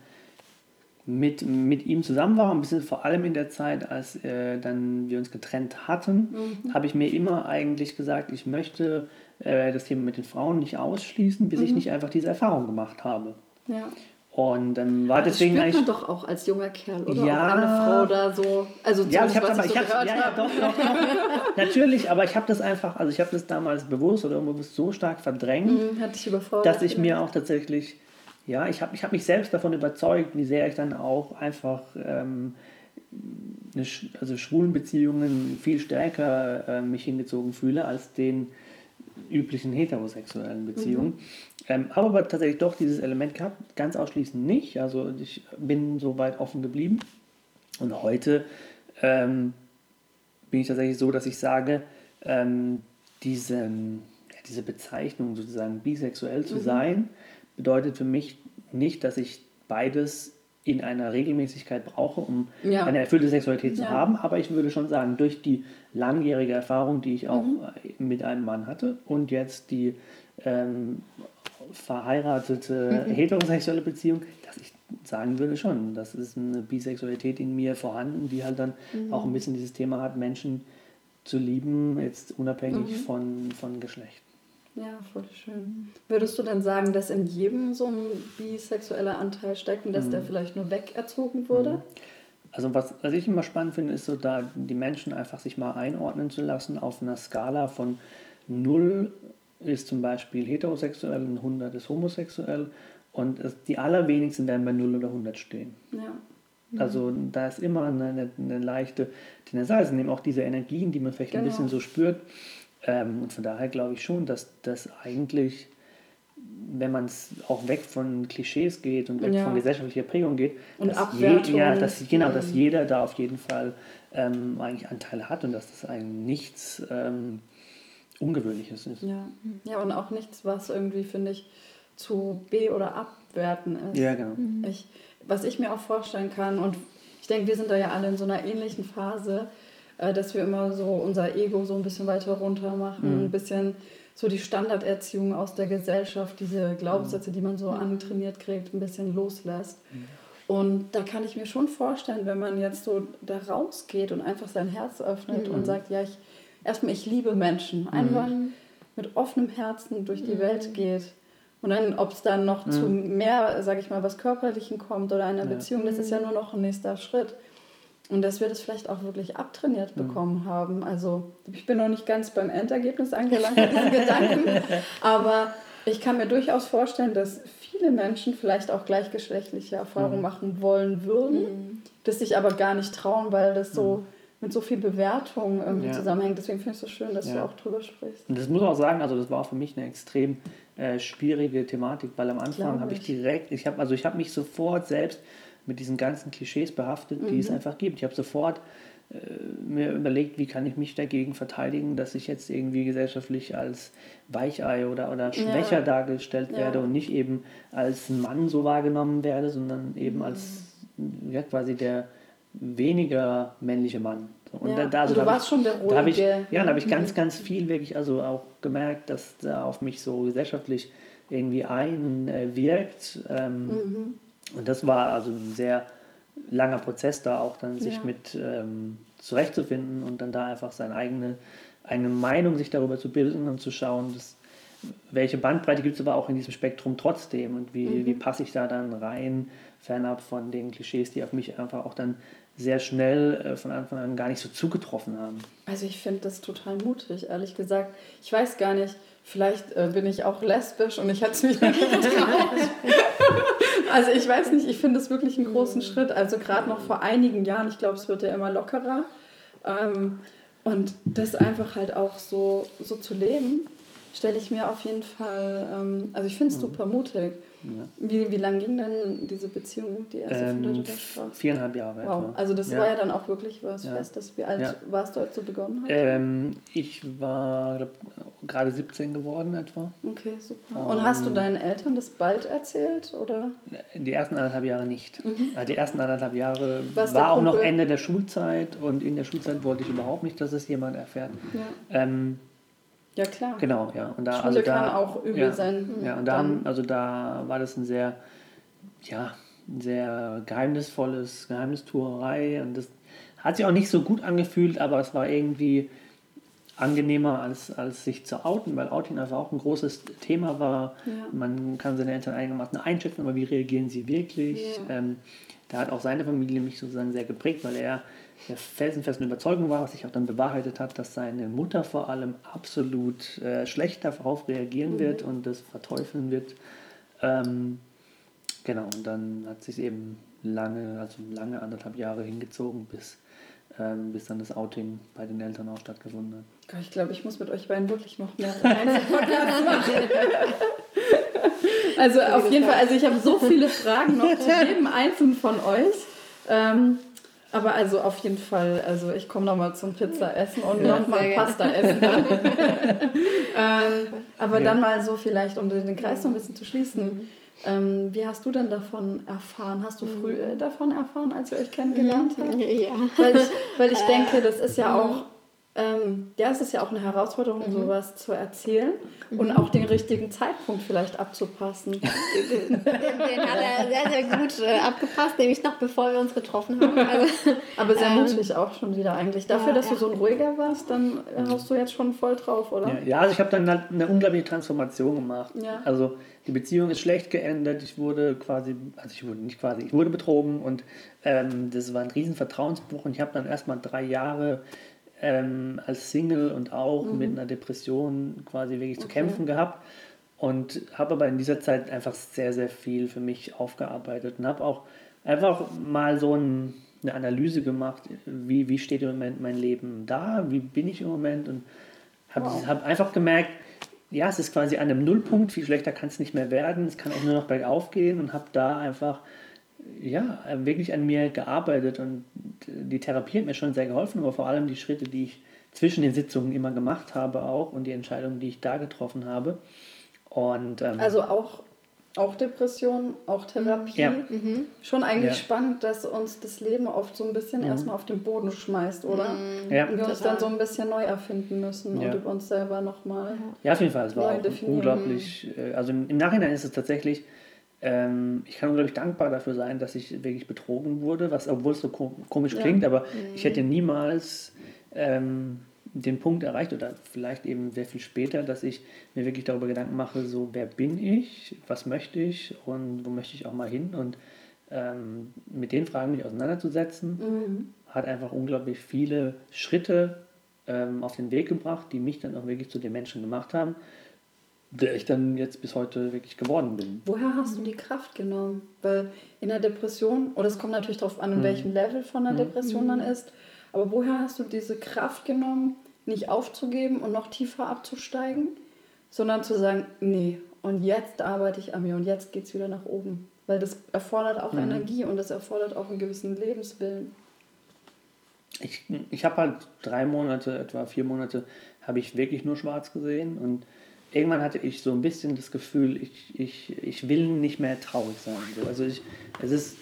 mit, mit ihm zusammen war, ein bisschen vor allem in der Zeit, als äh, dann wir uns getrennt hatten, mhm. habe ich mir immer eigentlich gesagt, ich möchte äh, das Thema mit den Frauen nicht ausschließen, bis mhm. ich nicht einfach diese Erfahrung gemacht habe. Ja. Und dann war deswegen das spürt man doch auch als junger Kerl, oder? Ja, eine Frau da so. Also ja, ich habe aber, ich, so hab, ja, ja, doch, doch, doch. Natürlich, aber ich habe das einfach, also ich habe das damals bewusst oder unbewusst so stark verdrängt, mhm, dass ich mir auch tatsächlich ja, ich habe ich hab mich selbst davon überzeugt, wie sehr ich dann auch einfach ähm, eine, also schwulen Beziehungen viel stärker äh, mich hingezogen fühle als den üblichen heterosexuellen Beziehungen. Mhm. Ähm, habe aber tatsächlich doch dieses Element gehabt, ganz ausschließend nicht. Also ich bin so weit offen geblieben. Und heute ähm, bin ich tatsächlich so, dass ich sage, ähm, diese, ja, diese Bezeichnung sozusagen bisexuell zu mhm. sein, bedeutet für mich nicht, dass ich beides in einer Regelmäßigkeit brauche, um ja. eine erfüllte Sexualität zu ja. haben. Aber ich würde schon sagen, durch die langjährige Erfahrung, die ich auch mhm. mit einem Mann hatte und jetzt die ähm, verheiratete mhm. heterosexuelle Beziehung, dass ich sagen würde schon, das ist eine Bisexualität in mir vorhanden, die halt dann mhm. auch ein bisschen dieses Thema hat, Menschen zu lieben, jetzt unabhängig mhm. von, von Geschlecht. Ja, voll schön. Würdest du denn sagen, dass in jedem so ein bisexueller Anteil steckt und dass mhm. der vielleicht nur wegerzogen wurde? Mhm. Also was, was ich immer spannend finde, ist so da die Menschen einfach sich mal einordnen zu lassen auf einer Skala von 0 ist zum Beispiel heterosexuell und 100 ist homosexuell und es, die allerwenigsten werden bei 0 oder 100 stehen. Ja. Mhm. Also da ist immer eine, eine, leichte Tendenz. Es sind eben auch diese Energien, die man vielleicht genau. ein bisschen so spürt. Ähm, und von daher glaube ich schon, dass das eigentlich, wenn man es auch weg von Klischees geht und weg ja. von gesellschaftlicher Prägung geht, und dass, je, ja, dass, genau, dass jeder da auf jeden Fall ähm, eigentlich Anteile hat und dass das eigentlich nichts ähm, Ungewöhnliches ist. Ja. ja, und auch nichts, was irgendwie, finde ich, zu be- oder abwerten ist. Ja, genau. Ich, was ich mir auch vorstellen kann, und ich denke, wir sind da ja alle in so einer ähnlichen Phase, äh, dass wir immer so unser Ego so ein bisschen weiter runter machen, mhm. ein bisschen so die Standarderziehung aus der Gesellschaft, diese Glaubenssätze, die man so mhm. antrainiert kriegt, ein bisschen loslässt. Mhm. Und da kann ich mir schon vorstellen, wenn man jetzt so da rausgeht und einfach sein Herz öffnet mhm. und sagt, ja, ich erstmal, ich liebe Menschen, mhm. einfach mit offenem Herzen durch die Welt geht. Und dann, ob es dann noch zu mehr, sage ich mal, was Körperlichen kommt oder einer ja. Beziehung, das ist ja nur noch ein nächster Schritt. Und dass wir das vielleicht auch wirklich abtrainiert mhm. bekommen haben. Also ich bin noch nicht ganz beim Endergebnis angelangt mit diesen Gedanken, aber ich kann mir durchaus vorstellen, dass viele Menschen vielleicht auch gleichgeschlechtliche Erfahrungen mhm. machen wollen würden, mhm. das sich aber gar nicht trauen, weil das so mit so viel Bewertung irgendwie ja. zusammenhängt. Deswegen finde ich es so schön, dass ja. du auch drüber sprichst. Und das muss auch sagen, also das war für mich eine extrem äh, schwierige Thematik, weil am Anfang habe ich direkt, ich habe also ich habe mich sofort selbst mit diesen ganzen Klischees behaftet, die mhm. es einfach gibt. Ich habe sofort äh, mir überlegt, wie kann ich mich dagegen verteidigen, dass ich jetzt irgendwie gesellschaftlich als Weichei oder, oder schwächer ja. dargestellt werde ja. und nicht eben als Mann so wahrgenommen werde, sondern eben mhm. als ja, quasi der weniger männliche Mann. Und ja, da, also du warst ich, schon der ruhige. Da ich, ja, da habe ich ganz, ganz viel wirklich also auch gemerkt, dass da auf mich so gesellschaftlich irgendwie einwirkt. Ähm, mhm. Und das war also ein sehr langer Prozess, da auch dann sich ja. mit ähm, zurechtzufinden und dann da einfach seine eigene, eigene Meinung sich darüber zu bilden und zu schauen, dass, welche Bandbreite gibt es aber auch in diesem Spektrum trotzdem und wie, mhm. wie passe ich da dann rein, fernab von den Klischees, die auf mich einfach auch dann sehr schnell äh, von Anfang an gar nicht so zugetroffen haben. Also ich finde das total mutig, ehrlich gesagt. Ich weiß gar nicht, vielleicht äh, bin ich auch lesbisch und ich hätte es mich nicht getraut. also ich weiß nicht, ich finde es wirklich einen großen Schritt. Also gerade noch vor einigen Jahren, ich glaube, es wird ja immer lockerer. Ähm, und das einfach halt auch so, so zu leben, stelle ich mir auf jeden Fall, ähm, also ich finde es mhm. super mutig. Ja. Wie, wie lang ging denn diese Beziehung, die erste ähm, von der du Viereinhalb Jahre. Wow. Etwa. Also das ja. war ja dann auch wirklich was ja. Festes. Wie alt ja. warst du, als du begonnen hast? Ähm, ich war gerade 17 geworden etwa. Okay, super. Und um, hast du deinen Eltern das bald erzählt? oder? Die ersten anderthalb Jahre nicht. Mhm. Die ersten anderthalb Jahre Was war auch noch Ende der Schulzeit und in der Schulzeit wollte ich überhaupt nicht, dass es jemand erfährt. Ähm, ja, klar. Genau, ja. Und da, Schule also da, kann auch übel ja, sein. Ja, und da, also da war das ein sehr, ja, ein sehr geheimnisvolles Geheimnistuerei und das hat sich auch nicht so gut angefühlt, aber es war irgendwie angenehmer, als, als sich zu outen, weil Outing einfach auch ein großes Thema war. Ja. Man kann seine Eltern einigermaßen einschätzen, aber wie reagieren sie wirklich? Ja. Ähm, da hat auch seine Familie mich sozusagen sehr geprägt, weil er der felsenfesten Überzeugung war, was sich auch dann bewahrheitet hat, dass seine Mutter vor allem absolut äh, schlecht darauf reagieren mhm. wird und das verteufeln wird. Ähm, genau, und dann hat sich eben lange, also lange anderthalb Jahre hingezogen, bis, ähm, bis dann das Outing bei den Eltern auch stattgefunden hat. Ich glaube, ich muss mit euch beiden wirklich noch mehr machen. also auf jeden Fall, also ich habe so viele Fragen noch zu jedem einzelnen von euch. Ähm, aber also auf jeden Fall, also ich komme nochmal zum Pizza essen und ja, nochmal Pasta essen. ähm, aber ja. dann mal so vielleicht, um den Kreis so ein bisschen zu schließen. Ähm, wie hast du denn davon erfahren? Hast du früh mhm. davon erfahren, als ihr euch kennengelernt habt? Ja. Weil ich, weil ich denke, das ist ja auch ähm, ja, es ist ja auch eine Herausforderung, mhm. sowas zu erzählen mhm. und auch den richtigen Zeitpunkt vielleicht abzupassen. den, hat er sehr, sehr gut äh, abgepasst, nämlich noch bevor wir uns getroffen haben. Also, Aber sehr ähm, mutig auch schon wieder eigentlich. Dafür, ja, dass ja. du so ein ruhiger warst, dann äh, hast du jetzt schon voll drauf, oder? Ja, ja also ich habe dann halt eine unglaubliche Transformation gemacht. Also die Beziehung ist schlecht geendet. Ich wurde quasi, also ich wurde nicht quasi, ich wurde betrogen und ähm, das war ein riesen Vertrauensbruch und ich habe dann erstmal drei Jahre ähm, als Single und auch mhm. mit einer Depression quasi wirklich okay. zu kämpfen gehabt und habe aber in dieser Zeit einfach sehr, sehr viel für mich aufgearbeitet und habe auch einfach mal so ein, eine Analyse gemacht, wie, wie steht im Moment mein Leben da, wie bin ich im Moment und habe wow. hab einfach gemerkt, ja, es ist quasi an einem Nullpunkt, viel schlechter kann es nicht mehr werden, es kann auch nur noch bergauf gehen und habe da einfach ja, wirklich an mir gearbeitet und die Therapie hat mir schon sehr geholfen, aber vor allem die Schritte, die ich zwischen den Sitzungen immer gemacht habe auch und die Entscheidungen, die ich da getroffen habe. Und, ähm, also auch, auch Depression, auch Therapie. Ja. Mhm. Schon eigentlich ja. spannend, dass uns das Leben oft so ein bisschen mhm. erstmal auf den Boden schmeißt, oder? Mhm. Ja. Und wir uns dann so ein bisschen neu erfinden müssen und über uns selber nochmal. Ja, auf jeden Fall. Es war auch unglaublich. Äh, also im Nachhinein ist es tatsächlich ähm, ich kann unglaublich dankbar dafür sein, dass ich wirklich betrogen wurde, was, obwohl es so komisch ja. klingt, aber mhm. ich hätte niemals ähm, den Punkt erreicht oder vielleicht eben sehr viel später, dass ich mir wirklich darüber Gedanken mache, so wer bin ich, was möchte ich und wo möchte ich auch mal hin und ähm, mit den Fragen mich auseinanderzusetzen, mhm. hat einfach unglaublich viele Schritte ähm, auf den Weg gebracht, die mich dann auch wirklich zu den Menschen gemacht haben der ich dann jetzt bis heute wirklich geworden bin. Woher hast du die Kraft genommen? Weil in der Depression, oder es kommt natürlich darauf an, in mhm. welchem Level von der mhm. Depression man ist, Aber woher hast du diese Kraft genommen, nicht aufzugeben und noch tiefer abzusteigen, sondern zu sagen, nee, und jetzt arbeite ich an mir und jetzt geht es wieder nach oben. Weil das erfordert auch mhm. Energie und das erfordert auch einen gewissen Lebenswillen. Ich, ich habe halt drei Monate, etwa vier Monate, habe ich wirklich nur schwarz gesehen und irgendwann hatte ich so ein bisschen das Gefühl, ich, ich, ich will nicht mehr traurig sein. Also ich, es ist,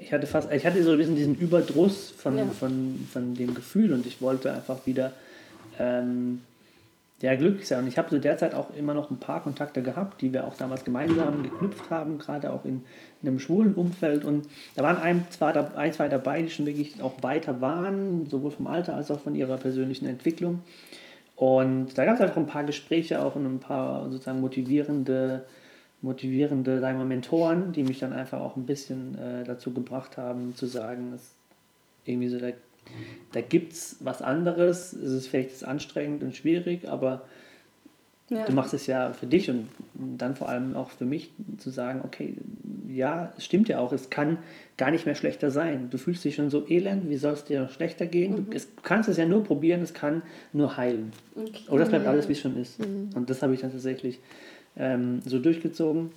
ich hatte fast, ich hatte so ein bisschen diesen Überdruss von, ja. von, von dem Gefühl und ich wollte einfach wieder ähm, ja, glücklich sein. Und ich habe zu der Zeit auch immer noch ein paar Kontakte gehabt, die wir auch damals gemeinsam geknüpft haben, gerade auch in, in einem schwulen Umfeld. Und da waren ein, zwei, ein, zwei dabei, die schon wirklich auch weiter waren, sowohl vom Alter als auch von ihrer persönlichen Entwicklung. Und da gab es einfach ein paar Gespräche auch und ein paar sozusagen motivierende, motivierende sagen wir, Mentoren, die mich dann einfach auch ein bisschen äh, dazu gebracht haben, zu sagen, dass irgendwie so der da gibt es was anderes. Es ist vielleicht anstrengend und schwierig, aber ja. du machst es ja für dich und dann vor allem auch für mich zu sagen, okay, ja, es stimmt ja auch, es kann gar nicht mehr schlechter sein. Du fühlst dich schon so elend, wie soll es dir schlechter gehen? Mhm. Du, es, kannst es ja nur probieren, es kann nur heilen. Okay. Oder es bleibt alles, wie es schon ist. Mhm. Und das habe ich dann tatsächlich ähm, so durchgezogen.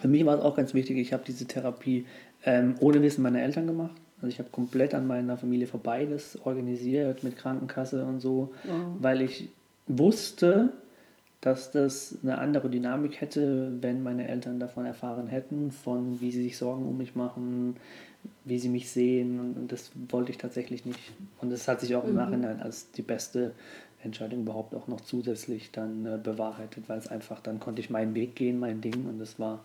Für mich war es auch ganz wichtig, ich habe diese Therapie ähm, ohne Wissen meiner Eltern gemacht. Also ich habe komplett an meiner Familie vorbei das organisiert mit Krankenkasse und so, wow. weil ich wusste, dass das eine andere Dynamik hätte, wenn meine Eltern davon erfahren hätten, von wie sie sich Sorgen um mich machen, wie sie mich sehen und das wollte ich tatsächlich nicht. Und das hat sich auch im mhm. Nachhinein als die beste Entscheidung überhaupt auch noch zusätzlich dann äh, bewahrheitet, weil es einfach, dann konnte ich meinen Weg gehen, mein Ding und das war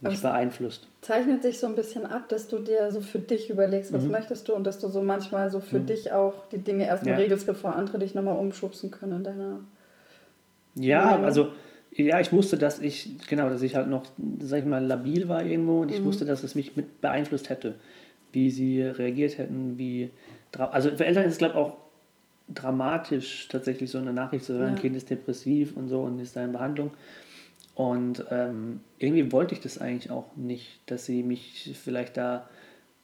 nicht beeinflusst. Zeichnet sich so ein bisschen ab, dass du dir so für dich überlegst, was mhm. möchtest du und dass du so manchmal so für mhm. dich auch die Dinge erstmal ja. regelst, bevor andere dich nochmal umschubsen können in deiner. Ja, also ja, ich wusste, dass ich, genau, dass ich halt noch, sag ich mal, labil war irgendwo und ich mhm. wusste, dass es mich mit beeinflusst hätte, wie sie reagiert hätten, wie. Also für Eltern ist es, glaube ich, auch dramatisch, tatsächlich so eine Nachricht zu hören, ja. Kind ist depressiv und so und ist da in Behandlung. Und ähm, irgendwie wollte ich das eigentlich auch nicht, dass sie mich vielleicht da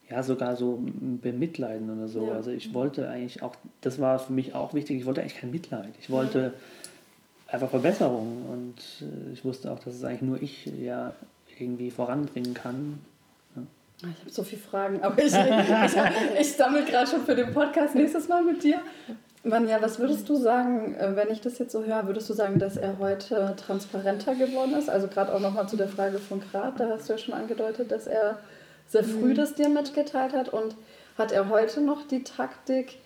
ja sogar so bemitleiden oder so. Ja. Also ich wollte eigentlich auch, das war für mich auch wichtig, ich wollte eigentlich kein Mitleid. Ich wollte einfach Verbesserung und äh, ich wusste auch, dass es eigentlich nur ich ja irgendwie voranbringen kann. Ja. Ich habe so viele Fragen, aber ich, ich, ich sammle gerade schon für den Podcast nächstes Mal mit dir. Vanja, was würdest du sagen, äh, wenn ich das jetzt so höre, würdest du sagen, dass er heute transparenter geworden ist? Also gerade auch nochmal zu der Frage von Grad, da hast du ja schon angedeutet, dass er sehr früh mhm. das dir mitgeteilt hat und hat er heute noch die Taktik,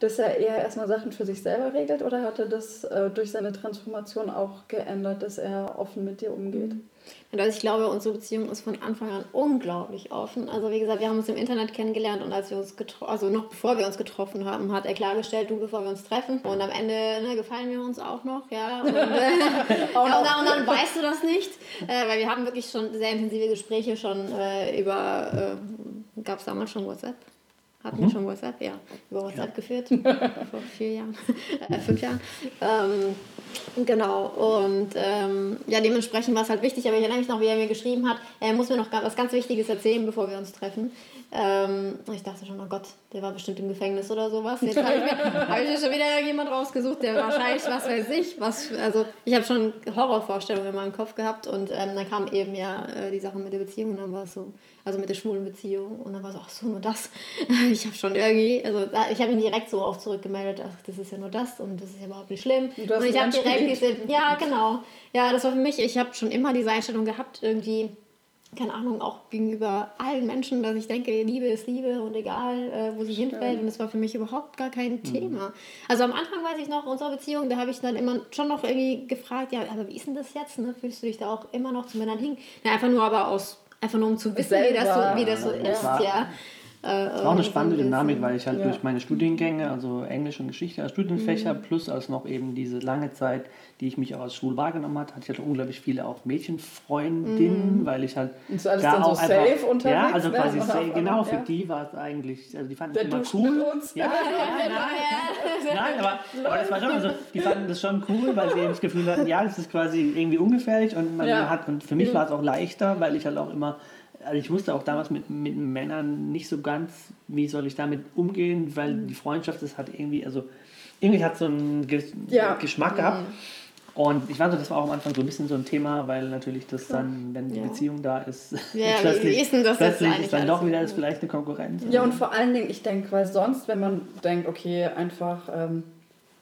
dass er eher erstmal Sachen für sich selber regelt oder hat er das äh, durch seine Transformation auch geändert, dass er offen mit dir umgeht? Mhm. Also ich glaube, unsere Beziehung ist von Anfang an unglaublich offen. Also wie gesagt, wir haben uns im Internet kennengelernt und als wir uns also noch bevor wir uns getroffen haben, hat er klargestellt, du bevor wir uns treffen. Und am Ende ne, gefallen wir uns auch noch, ja. Und, äh, ja, und, dann, und, dann, weißt du das nicht, äh, weil wir haben wirklich schon sehr intensive Gespräche schon äh, über, äh, gab es damals schon WhatsApp? Hatten mhm. wir schon WhatsApp? Ja, über WhatsApp ja. geführt. vor vier Jahren, äh, fünf Jahren. Ähm, genau. Und ähm, ja, dementsprechend war es halt wichtig, aber ich erinnere mich noch, wie er mir geschrieben hat, er muss mir noch was ganz Wichtiges erzählen, bevor wir uns treffen. Ähm, ich dachte schon, oh Gott, der war bestimmt im Gefängnis oder sowas. Jetzt habe ich, mir, hab ich mir schon wieder jemand rausgesucht, der wahrscheinlich, was weiß ich, was, also ich habe schon Horrorvorstellungen in meinem Kopf gehabt und ähm, dann kam eben ja äh, die Sache mit der Beziehung und dann war es so, also mit der schwulen Beziehung und dann war es so, ach so, nur das. Ich habe schon irgendwie, also ich habe ihn direkt so auch zurückgemeldet, ach, das ist ja nur das und das ist ja überhaupt nicht schlimm. Und, und ich habe direkt diese, ja genau, ja, das war für mich, ich habe schon immer diese Einstellung gehabt, irgendwie, keine Ahnung, auch gegenüber allen Menschen, dass ich denke, Liebe ist Liebe und egal, äh, wo sie Stimmt. hinfällt. Und das war für mich überhaupt gar kein mhm. Thema. Also am Anfang weiß ich noch, unserer Beziehung, da habe ich dann immer schon noch irgendwie gefragt, ja, aber wie ist denn das jetzt? Ne? Fühlst du dich da auch immer noch zu Männern hin? Ja, einfach nur aber aus, einfach nur um zu wissen, wie das so, wie das so ist, ja. Das war auch eine spannende Dynamik, weil ich halt ja. durch meine Studiengänge, also Englisch und Geschichte als Studienfächer, mhm. plus als noch eben diese lange Zeit, die ich mich auch als schwul wahrgenommen hatte, hatte ich halt unglaublich viele auch Mädchenfreundinnen, mhm. weil ich halt und so alles da dann so safe einfach, unterwegs, Ja, also quasi ne? safe, genau, für ja. die war es eigentlich, also die fanden es immer cool. Uns. Ja, ja, nein, nein, aber, aber das war schon, also die fanden das schon cool, weil sie eben das Gefühl hatten, ja, das ist quasi irgendwie ungefährlich und man hat, und für mich war es auch leichter, weil ich halt auch immer also ich wusste auch damals mit, mit Männern nicht so ganz, wie soll ich damit umgehen, weil mhm. die Freundschaft, das hat irgendwie, also irgendwie hat so einen ja. Geschmack gehabt. Mhm. Und ich weiß so, das war auch am Anfang so ein bisschen so ein Thema, weil natürlich das dann, wenn die ja. Beziehung da ist, ja, plötzlich, ist, das plötzlich ist dann doch wieder ist vielleicht eine Konkurrenz. Ja, und vor allen Dingen, ich denke, weil sonst, wenn man denkt, okay, einfach ähm,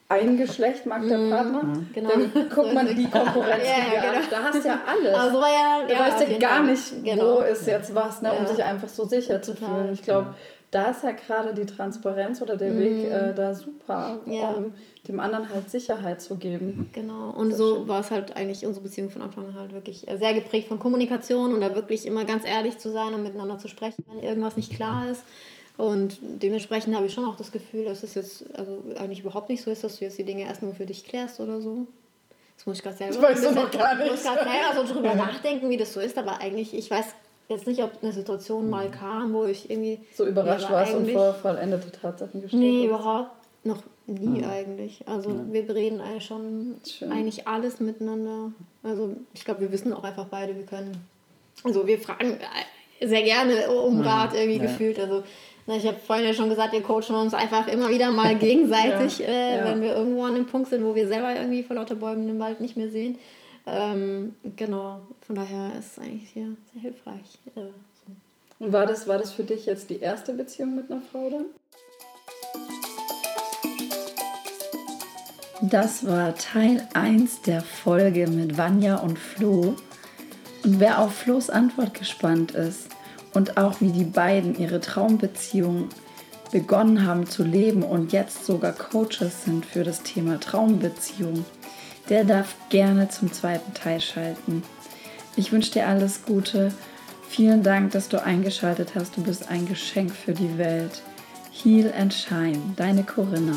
ein Geschlecht mag der mhm. Partner, mhm. genau. dann guckt man die Konkurrenz ja, genau. Da hast du ja alles. Also ja, da ja, weißt ja gar nicht, genau. wo ist jetzt was, ne, um sich einfach so sicher zu fühlen. Ich glaube, da ist ja gerade die Transparenz oder der mhm. Weg äh, da super, ja. um dem anderen halt Sicherheit zu geben. Genau, und so schön. war es halt eigentlich unsere Beziehung von Anfang an halt wirklich äh, sehr geprägt von Kommunikation und da wirklich immer ganz ehrlich zu sein und miteinander zu sprechen, wenn irgendwas nicht klar ist. Und dementsprechend habe ich schon auch das Gefühl, dass es jetzt also eigentlich überhaupt nicht so ist, dass du jetzt die Dinge erst nur für dich klärst oder so. Das muss ich gerade selber das weißt du noch gar nicht. Ich muss gerade selber so drüber nachdenken, wie das so ist, aber eigentlich, ich weiß jetzt nicht, ob eine Situation mal kam, wo ich irgendwie. So überrascht warst und vor vollendete Tatsachen gestellt Nee, überhaupt noch nie ja. eigentlich. Also ja. wir reden eigentlich schon Schön. eigentlich alles miteinander. Also ich glaube, wir wissen auch einfach beide, wir können. Also wir fragen sehr gerne um Rat irgendwie ja. gefühlt. Also ich habe vorhin ja schon gesagt, wir coachen uns einfach immer wieder mal gegenseitig, äh, wenn wir irgendwo an dem Punkt sind, wo wir selber irgendwie vor lauter Bäumen im Wald nicht mehr sehen. Ähm, genau, von daher ist es eigentlich hier sehr hilfreich. Äh, so. Und war das, war das für dich jetzt die erste Beziehung mit einer Frau dann? Das war Teil 1 der Folge mit Vanja und Flo. Und wer auf Flo's Antwort gespannt ist und auch wie die beiden ihre Traumbeziehung begonnen haben zu leben und jetzt sogar Coaches sind für das Thema Traumbeziehung, der darf gerne zum zweiten Teil schalten. Ich wünsche dir alles Gute. Vielen Dank, dass du eingeschaltet hast. Du bist ein Geschenk für die Welt. Heal and Shine, deine Corinna.